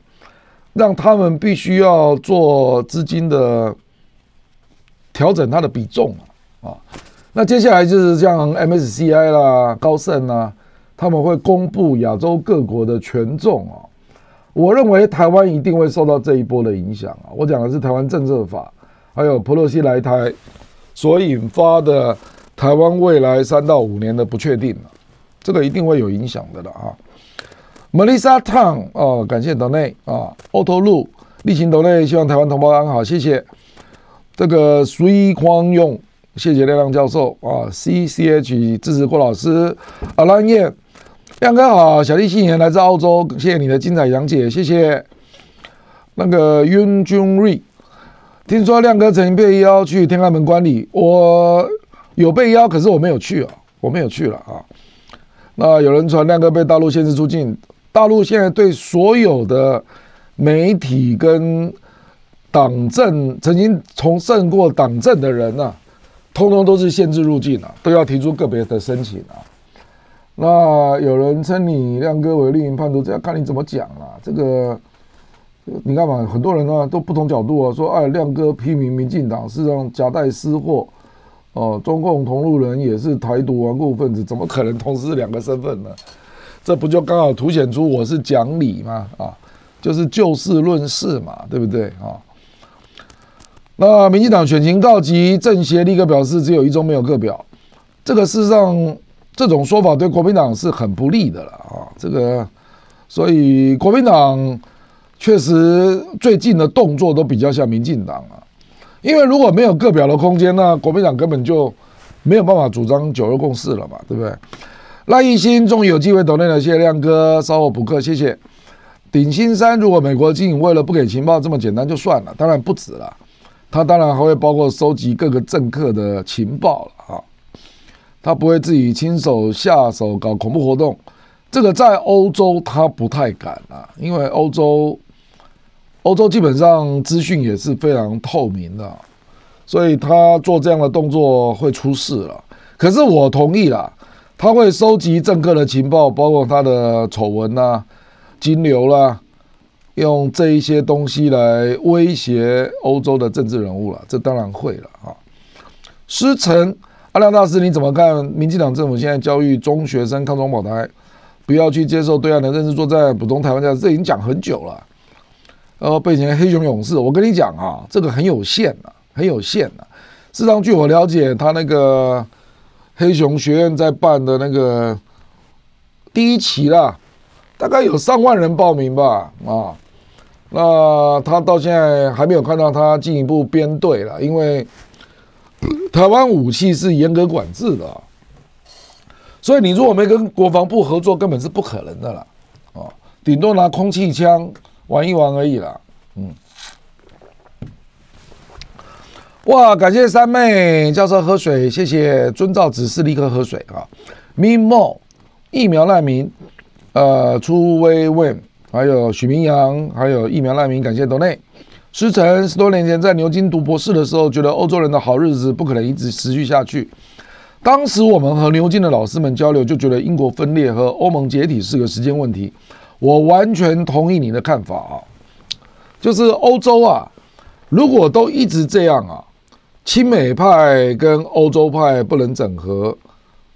让他们必须要做资金的调整，它的比重啊，那接下来就是像 MSCI 啦、高盛啦，他们会公布亚洲各国的权重啊。我认为台湾一定会受到这一波的影响啊。我讲的是台湾政策法，还有普洛西来台所引发的台湾未来三到五年的不确定，这个一定会有影响的了啊。Melissa Tang 哦，感谢斗内啊，Auto 路例行斗内，希望台湾同胞安好，谢谢。这个随匡用，谢谢亮亮教授啊，CCH 支持郭老师，阿兰燕，亮哥好，小弟新年来自澳洲，谢谢你的精彩讲解，谢谢。那个 Yun Jun Ri，听说亮哥曾经被邀去天安门观礼，我有被邀，可是我没有去啊，我没有去了啊。那有人传亮哥被大陆限制出境。大陆现在对所有的媒体跟党政曾经从政过党政的人啊，通通都是限制入境啊，都要提出个别的申请啊。那有人称你亮哥为绿营叛徒，这要看你怎么讲啊。这个你看嘛，很多人呢都不同角度啊，说哎，亮哥批评民进党，是让夹带私货哦，中共同路人也是台独顽固分子，怎么可能同时两个身份呢？这不就刚好凸显出我是讲理吗？啊，就是就事论事嘛，对不对啊？那民进党选情告急，政协立刻表示只有一中没有个表，这个事实上这种说法对国民党是很不利的了啊。这个，所以国民党确实最近的动作都比较像民进党啊，因为如果没有各表的空间，那国民党根本就没有办法主张九二共识了嘛，对不对？赖一新终于有机会抖内了，谢谢亮哥，稍后补课，谢谢。顶新山，如果美国经营为了不给情报这么简单就算了，当然不止了，他当然还会包括收集各个政客的情报了啊，他不会自己亲手下手搞恐怖活动，这个在欧洲他不太敢啊，因为欧洲欧洲基本上资讯也是非常透明的，所以他做这样的动作会出事了。可是我同意了。他会收集政客的情报，包括他的丑闻呐、金流啦，用这一些东西来威胁欧洲的政治人物了，这当然会了啊。师承阿亮大师，你怎么看？民进党政府现在教育中学生抗中保台，不要去接受对岸的认知作战，补充台湾价值，这已经讲很久了。然后被前黑熊勇士，我跟你讲啊，这个很有限啊，很有限啊。事实上，据我了解，他那个黑熊学院在办的那个第一期啦，大概有上万人报名吧，啊，那他到现在还没有看到他进一步编队了，因为。台湾武器是严格管制的，所以你如果没跟国防部合作，根本是不可能的了，啊，顶多拿空气枪玩一玩而已啦。嗯，哇，感谢三妹教授喝水，谢谢遵照指示立刻喝水啊。Mimo 疫苗难民，呃，初微问，还有许明阳，还有疫苗难民，感谢斗内。师承十多年前在牛津读博士的时候，觉得欧洲人的好日子不可能一直持续下去。当时我们和牛津的老师们交流，就觉得英国分裂和欧盟解体是个时间问题。我完全同意你的看法啊，就是欧洲啊，如果都一直这样啊，亲美派跟欧洲派不能整合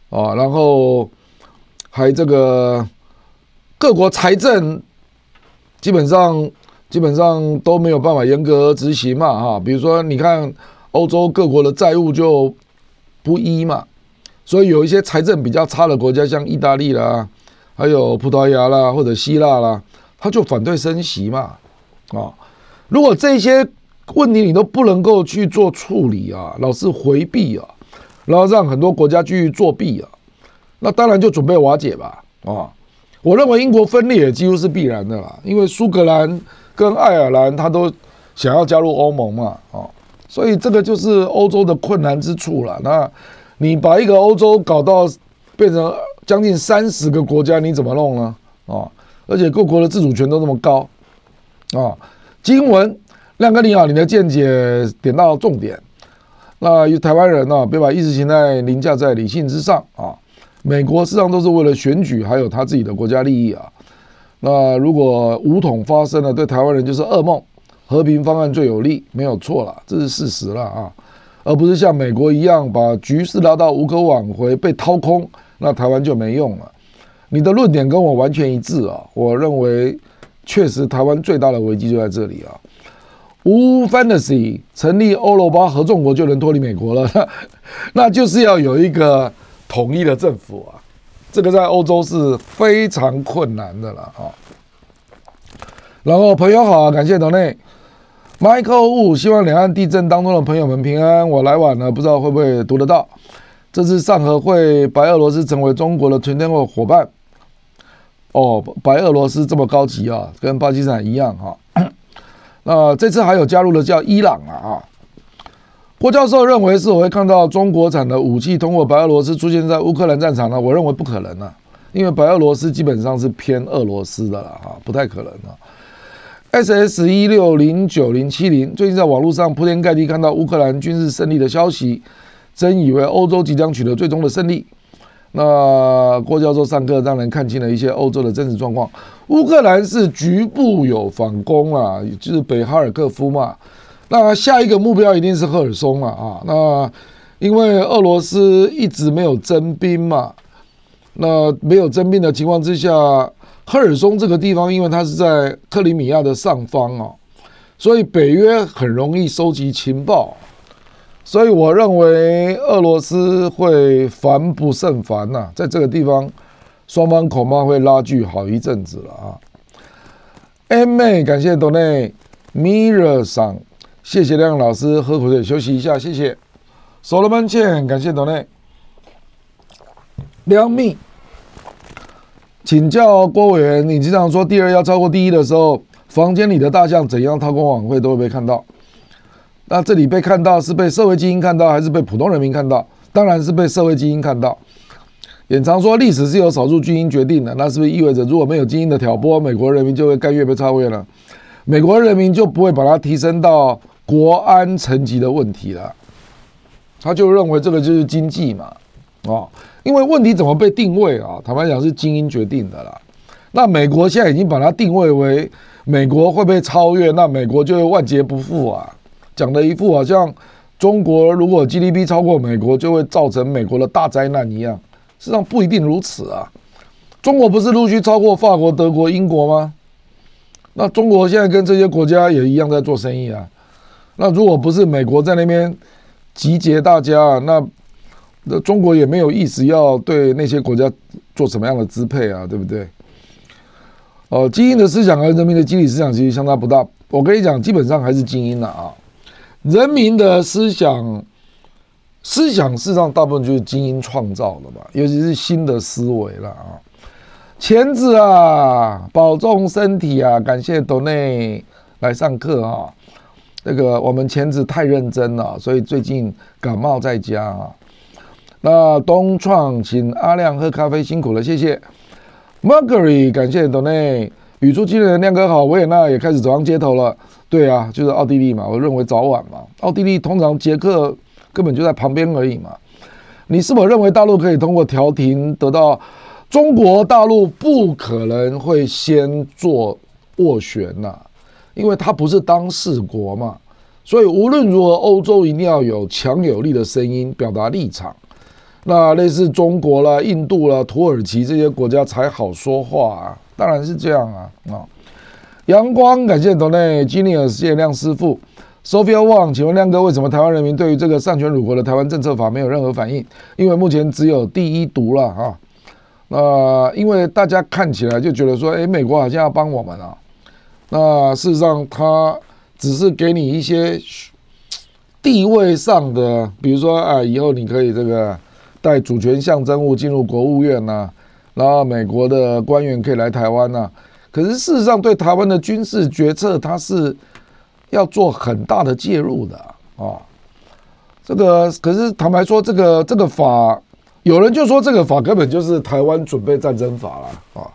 啊，然后还这个各国财政基本上。基本上都没有办法严格执行嘛，哈，比如说你看欧洲各国的债务就不一嘛，所以有一些财政比较差的国家，像意大利啦，还有葡萄牙啦或者希腊啦，他就反对升息嘛，啊，如果这些问题你都不能够去做处理啊，老是回避啊，然后让很多国家继续作弊啊，那当然就准备瓦解吧，啊，我认为英国分裂也几乎是必然的啦，因为苏格兰。跟爱尔兰，他都想要加入欧盟嘛，啊，所以这个就是欧洲的困难之处了。那你把一个欧洲搞到变成将近三十个国家，你怎么弄呢？啊，而且各国的自主权都那么高，啊，经文亮哥你好，你的见解点到重点。那台湾人呢，别把意识形态凌驾在理性之上啊。美国事实上都是为了选举，还有他自己的国家利益啊。那如果武统发生了，对台湾人就是噩梦。和平方案最有利，没有错了，这是事实了啊，而不是像美国一样把局势拉到无可挽回、被掏空，那台湾就没用了。你的论点跟我完全一致啊，我认为确实台湾最大的危机就在这里啊。无 fantasy 成立欧罗巴合众国就能脱离美国了，那就是要有一个统一的政府啊。这个在欧洲是非常困难的了啊。然后朋友好，感谢斗内 Michael Wu，希望两岸地震当中的朋友们平安。我来晚了，不知道会不会读得到。这次上合会，白俄罗斯成为中国的全天候伙伴。哦，白俄罗斯这么高级啊，跟巴基斯坦一样哈、啊。那这次还有加入的叫伊朗啊啊。郭教授认为是否会看到中国产的武器通过白俄罗斯出现在乌克兰战场呢？我认为不可能啊，因为白俄罗斯基本上是偏俄罗斯的了啊，不太可能啊。SS 一六零九零七零最近在网络上铺天盖地看到乌克兰军事胜利的消息，真以为欧洲即将取得最终的胜利。那郭教授上课让人看清了一些欧洲的真实状况，乌克兰是局部有反攻啊，就是北哈尔科夫嘛。那下一个目标一定是赫尔松了啊！那因为俄罗斯一直没有征兵嘛，那没有征兵的情况之下，赫尔松这个地方，因为它是在克里米亚的上方啊，所以北约很容易收集情报，所以我认为俄罗斯会烦不胜烦呐，在这个地方，双方恐怕会拉锯好一阵子了啊。M 妹，感谢斗内 Mirror 上。谢谢亮老师，喝口水休息一下，谢谢。所罗门倩，感谢斗内。梁密，请教郭委员，你经常说第二要超过第一的时候，房间里的大象怎样韬光养晦都会被看到。那这里被看到是被社会精英看到，还是被普通人民看到？当然是被社会精英看到。也常说历史是由少数精英决定的，那是不是意味着如果没有精英的挑拨，美国人民就会甘愿被超越了？美国人民就不会把它提升到？国安层级的问题了，他就认为这个就是经济嘛，哦，因为问题怎么被定位啊？坦白讲是精英决定的啦。那美国现在已经把它定位为美国会被超越，那美国就会万劫不复啊！讲的一副好像中国如果 GDP 超过美国，就会造成美国的大灾难一样。实际上不一定如此啊。中国不是陆续超过法国、德国、英国吗？那中国现在跟这些国家也一样在做生意啊。那如果不是美国在那边集结大家，那那中国也没有意思要对那些国家做什么样的支配啊，对不对？哦，精英的思想和人民的集体思想其实相差不大。我跟你讲，基本上还是精英的啊。人民的思想，思想事实上大部分就是精英创造的吧，尤其是新的思维了啊。钳子啊，保重身体啊！感谢斗内来上课啊。那个我们钳子太认真了，所以最近感冒在家啊。那东创请阿亮喝咖啡，辛苦了，谢谢。Margery，感谢斗内语出惊人，亮哥好，维也纳也开始走上街头了。对啊，就是奥地利嘛，我认为早晚嘛。奥地利通常捷克根本就在旁边而已嘛。你是否认为大陆可以通过调停得到？中国大陆不可能会先做斡旋呐，因为它不是当事国嘛，所以无论如何，欧洲一定要有强有力的声音表达立场。那类似中国啦、印度啦、土耳其这些国家才好说话啊，当然是这样啊啊！阳光感谢斗内吉尼尔谢亮师傅，Sophia Wang，请问亮哥为什么台湾人民对于这个丧权辱国的台湾政策法没有任何反应？因为目前只有第一读了啊。那因为大家看起来就觉得说，哎，美国好像要帮我们啊。那事实上，他只是给你一些地位上的，比如说啊，以后你可以这个带主权象征物进入国务院呐、啊，然后美国的官员可以来台湾呐。可是事实上，对台湾的军事决策，他是要做很大的介入的啊。这个可是坦白说，这个这个法。有人就说这个法根本就是台湾准备战争法了啊，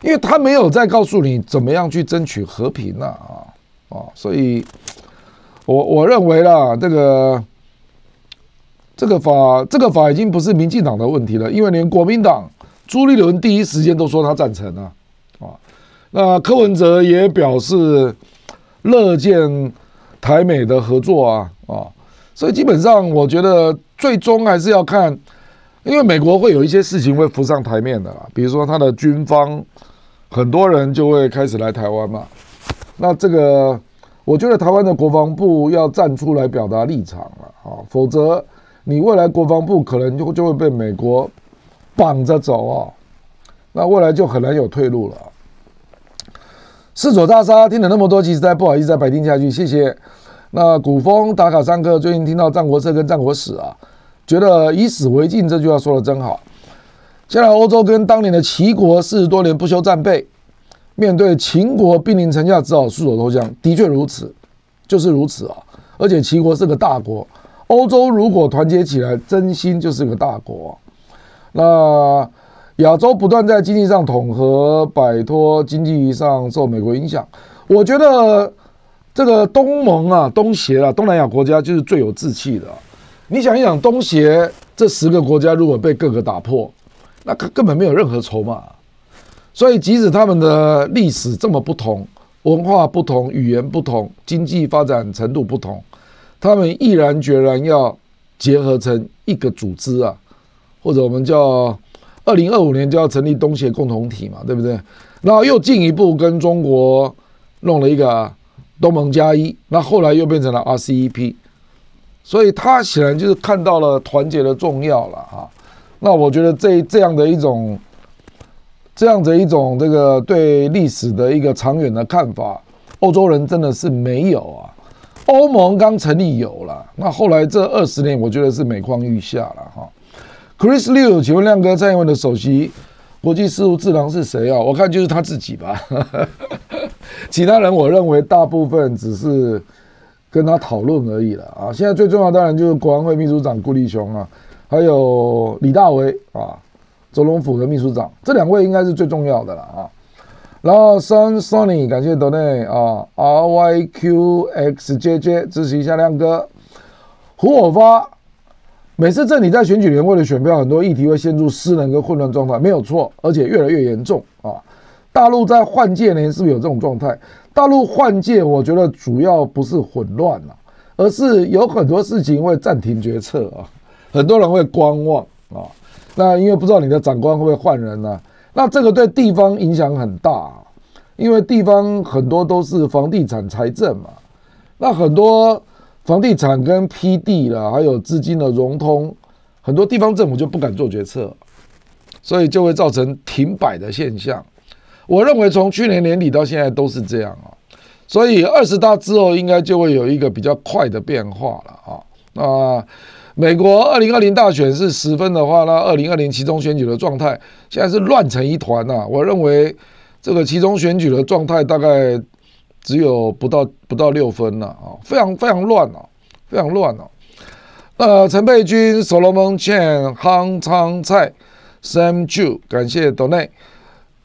因为他没有在告诉你怎么样去争取和平了啊啊，所以我我认为啦，这个这个法这个法已经不是民进党的问题了，因为连国民党朱立伦第一时间都说他赞成啊啊，那柯文哲也表示乐见台美的合作啊啊，所以基本上我觉得最终还是要看。因为美国会有一些事情会浮上台面的啦，比如说他的军方，很多人就会开始来台湾嘛。那这个，我觉得台湾的国防部要站出来表达立场了啊，否则你未来国防部可能就就会被美国绑着走啊，那未来就很难有退路了。四所大沙听了那么多，其实在不好意思再白听下去，谢谢。那古风打卡上课，最近听到战国策跟战国史啊。觉得以史为镜这句话说的真好。现在欧洲跟当年的齐国四十多年不修战备，面对秦国兵临城下，只好束手投降。的确如此，就是如此啊！而且齐国是个大国，欧洲如果团结起来，真心就是个大国。那亚洲不断在经济上统合，摆脱经济上受美国影响。我觉得这个东盟啊、东协啊、东南亚国家就是最有志气的。你想一想，东协这十个国家如果被各个打破，那根本没有任何筹码。所以，即使他们的历史这么不同，文化不同，语言不同，经济发展程度不同，他们毅然决然要结合成一个组织啊，或者我们叫二零二五年就要成立东协共同体嘛，对不对？然后又进一步跟中国弄了一个东盟加一，那后来又变成了 RCEP。所以他显然就是看到了团结的重要了啊！那我觉得这这样的一种，这样的一种这个对历史的一个长远的看法，欧洲人真的是没有啊。欧盟刚成立有了，那后来这二十年，我觉得是每况愈下了哈。Chris Liu，请问亮哥，蔡英文的首席国际事务智囊是谁啊？我看就是他自己吧。其他人，我认为大部分只是。跟他讨论而已了啊！现在最重要当然就是国安会秘书长顾立雄啊，还有李大为啊，总统府的秘书长，这两位应该是最重要的了啊。然后 Sun Sonny，感谢斗内啊，RYQXJJ 支持一下亮哥。胡火发，每次这里在选举年为了选票，很多议题会陷入失能跟混乱状态，没有错，而且越来越严重啊。大陆在换届年是不是有这种状态？大陆换届，我觉得主要不是混乱了，而是有很多事情会暂停决策啊，很多人会观望啊。那因为不知道你的长官会不会换人呢、啊？那这个对地方影响很大，因为地方很多都是房地产财政嘛，那很多房地产跟批地了，还有资金的融通，很多地方政府就不敢做决策，所以就会造成停摆的现象。我认为从去年年底到现在都是这样啊，所以二十大之后应该就会有一个比较快的变化了啊。那美国二零二零大选是十分的话，那二零二零其中选举的状态现在是乱成一团呐。我认为这个其中选举的状态大概只有不到不到六分了啊，非常非常乱啊，非常乱啊。呃，陈佩君、Solomon Chen、夯昌菜、Sam Chu，感谢 Donate。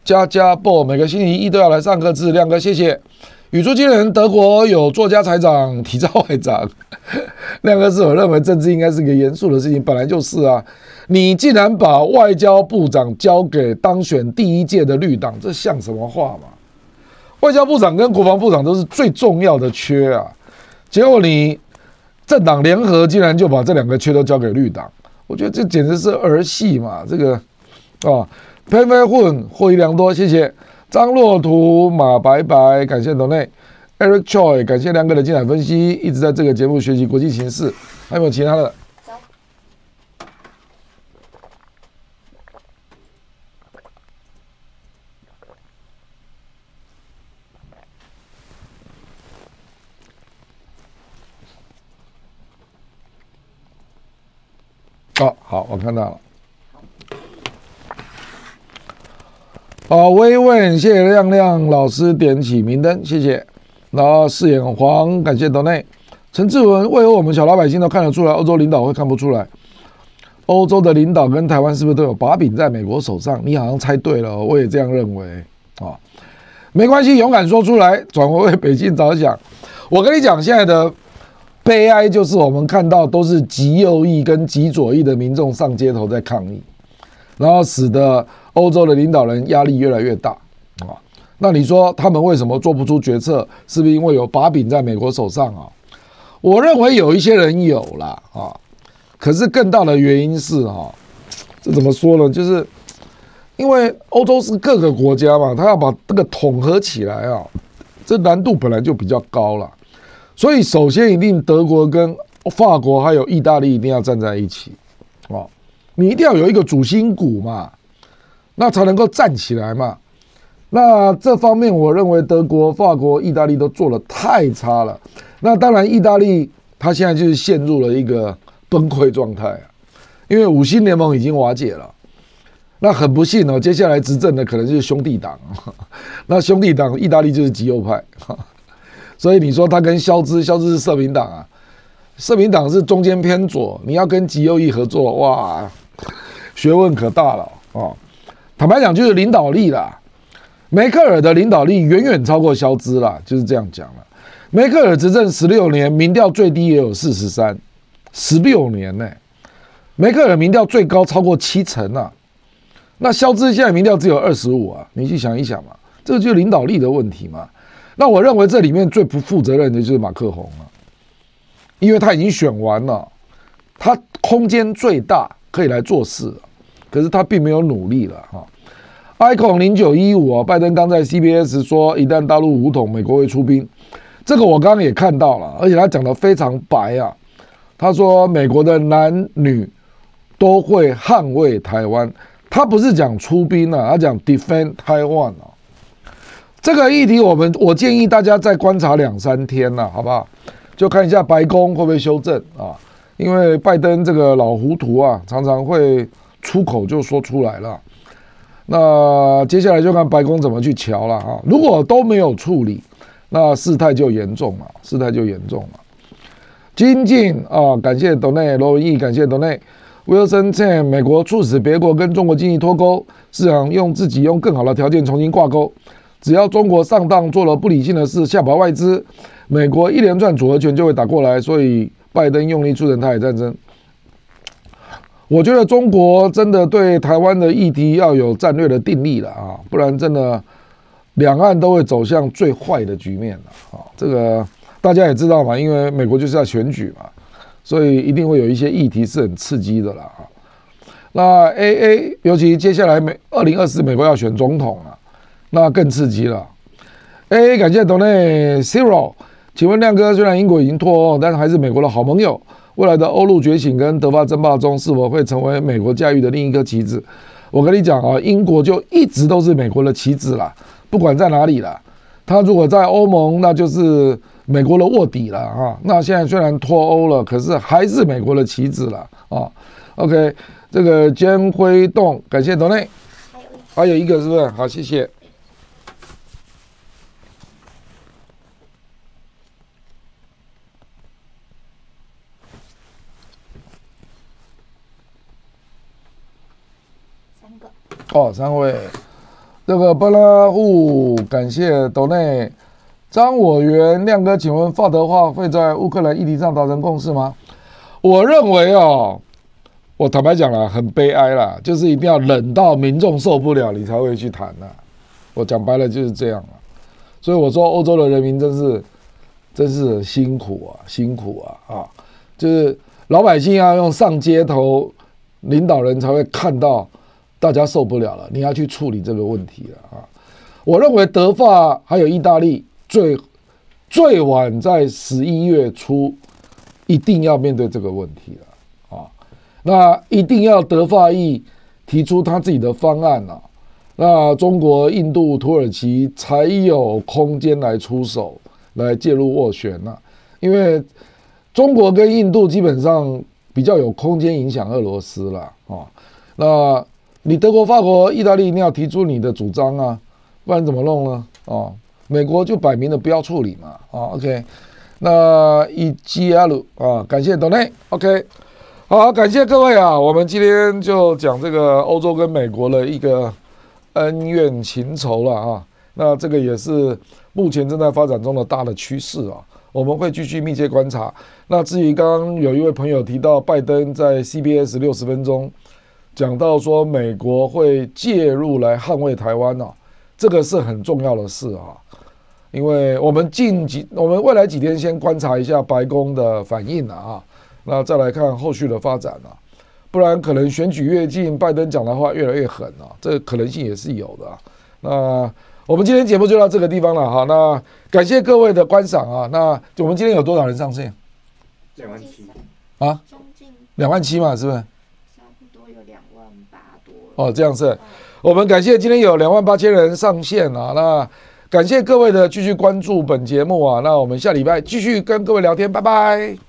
家家报每个星期一都要来上课，字亮哥，谢谢。语出惊人，德国有作家财长体照外长，亮哥是我认为政治应该是个严肃的事情，本来就是啊。你竟然把外交部长交给当选第一届的绿党，这像什么话嘛？外交部长跟国防部长都是最重要的缺啊，结果你政党联合竟然就把这两个缺都交给绿党，我觉得这简直是儿戏嘛，这个啊。飞飞混获益良多，谢谢张洛图马白白，感谢董内 Eric Choi，感谢亮哥的精彩分析，一直在这个节目学习国际形势，还有没有其他的？哦，好，我看到了。好，微问，谢谢亮亮老师点起明灯，谢谢。然后四眼黄，感谢斗内。陈志文，为何我们小老百姓都看得出来，欧洲领导会看不出来？欧洲的领导跟台湾是不是都有把柄在美国手上？你好像猜对了，我也这样认为啊。没关系，勇敢说出来，转为为北京着想。我跟你讲，现在的悲哀就是我们看到都是极右翼跟极左翼的民众上街头在抗议，然后使得。欧洲的领导人压力越来越大啊，那你说他们为什么做不出决策？是不是因为有把柄在美国手上啊？我认为有一些人有了啊，可是更大的原因是啊，这怎么说呢？就是因为欧洲是各个国家嘛，他要把这个统合起来啊，这难度本来就比较高了，所以首先一定德国跟法国还有意大利一定要站在一起啊，你一定要有一个主心骨嘛。那才能够站起来嘛？那这方面，我认为德国、法国、意大利都做得太差了。那当然，意大利他现在就是陷入了一个崩溃状态啊，因为五星联盟已经瓦解了。那很不幸哦，接下来执政的可能就是兄弟党。那兄弟党，意大利就是极右派。所以你说他跟肖兹，肖兹是社民党啊，社民党是中间偏左，你要跟极右翼合作，哇，学问可大了啊！坦白讲，就是领导力啦。梅克尔的领导力远远超过肖兹啦，就是这样讲了。梅克尔执政十六年，民调最低也有四十三，十六年呢、梅克尔民调最高超过七成啊。那肖兹现在民调只有二十五啊，你去想一想嘛，这个就是领导力的问题嘛。那我认为这里面最不负责任的就是马克宏了，因为他已经选完了，他空间最大，可以来做事。可是他并没有努力了哈。icon 零九一五啊，拜登刚在 CBS 说，一旦大陆武统，美国会出兵。这个我刚刚也看到了，而且他讲的非常白啊。他说美国的男女都会捍卫台湾，他不是讲出兵啊，他讲 defend Taiwan 啊。这个议题我们我建议大家再观察两三天了，好不好？就看一下白宫会不会修正啊，因为拜登这个老糊涂啊，常常会。出口就说出来了，那接下来就看白宫怎么去瞧了哈。如果都没有处理，那事态就严重了，事态就严重了。精进啊，感谢董内罗文义，感谢董内 Wilson，。美国促使别国跟中国经济脱钩，是想用自己用更好的条件重新挂钩。只要中国上当做了不理性的事，吓跑外资，美国一连串组合拳就会打过来。所以拜登用力促成台海战争。我觉得中国真的对台湾的议题要有战略的定力了啊，不然真的两岸都会走向最坏的局面了啊。这个大家也知道嘛，因为美国就是要选举嘛，所以一定会有一些议题是很刺激的啦啊。那 A A，尤其接下来美二零二四美国要选总统啊，那更刺激了。哎感谢董内 Zero，请问亮哥，虽然英国已经脱欧，但是还是美国的好朋友。未来的欧陆觉醒跟德法争霸中，是否会成为美国驾驭的另一颗棋子？我跟你讲啊，英国就一直都是美国的棋子啦，不管在哪里啦。他如果在欧盟，那就是美国的卧底了啊。那现在虽然脱欧了，可是还是美国的棋子了啊。OK，这个尖辉栋，感谢董内，还有一个是不是？好，谢谢。哦，三位，这个巴拉乌，感谢斗内张我元亮哥，请问法德话会在乌克兰议题上达成共识吗？我认为哦，我坦白讲了，很悲哀啦，就是一定要冷到民众受不了，你才会去谈呐。我讲白了就是这样了，所以我说欧洲的人民真是真是辛苦啊，辛苦啊啊！就是老百姓要用上街头，领导人才会看到。大家受不了了，你要去处理这个问题了啊！我认为德法还有意大利最最晚在十一月初一定要面对这个问题了啊！那一定要德法意提出他自己的方案了，那中国、印度、土耳其才有空间来出手来介入斡旋了，因为中国跟印度基本上比较有空间影响俄罗斯了啊！那你德国、法国、意大利一定要提出你的主张啊，不然怎么弄呢？哦，美国就摆明了不要处理嘛。哦，OK，那 EGL 啊，感谢 Donny，OK，好，感谢各位啊，我们今天就讲这个欧洲跟美国的一个恩怨情仇了啊。那这个也是目前正在发展中的大的趋势啊，我们会继续密切观察。那至于刚刚有一位朋友提到拜登在 CBS 六十分钟。讲到说美国会介入来捍卫台湾呢，这个是很重要的事啊，因为我们近几我们未来几天先观察一下白宫的反应了啊，那再来看后续的发展啊，不然可能选举越近，拜登讲的话越来越狠啊，这个可能性也是有的。那我们今天节目就到这个地方了哈，那感谢各位的观赏啊，那我们今天有多少人上线？两万七啊，两万七嘛，是不是？哦，这样子，我们感谢今天有两万八千人上线啊，那感谢各位的继续关注本节目啊，那我们下礼拜继续跟各位聊天，拜拜。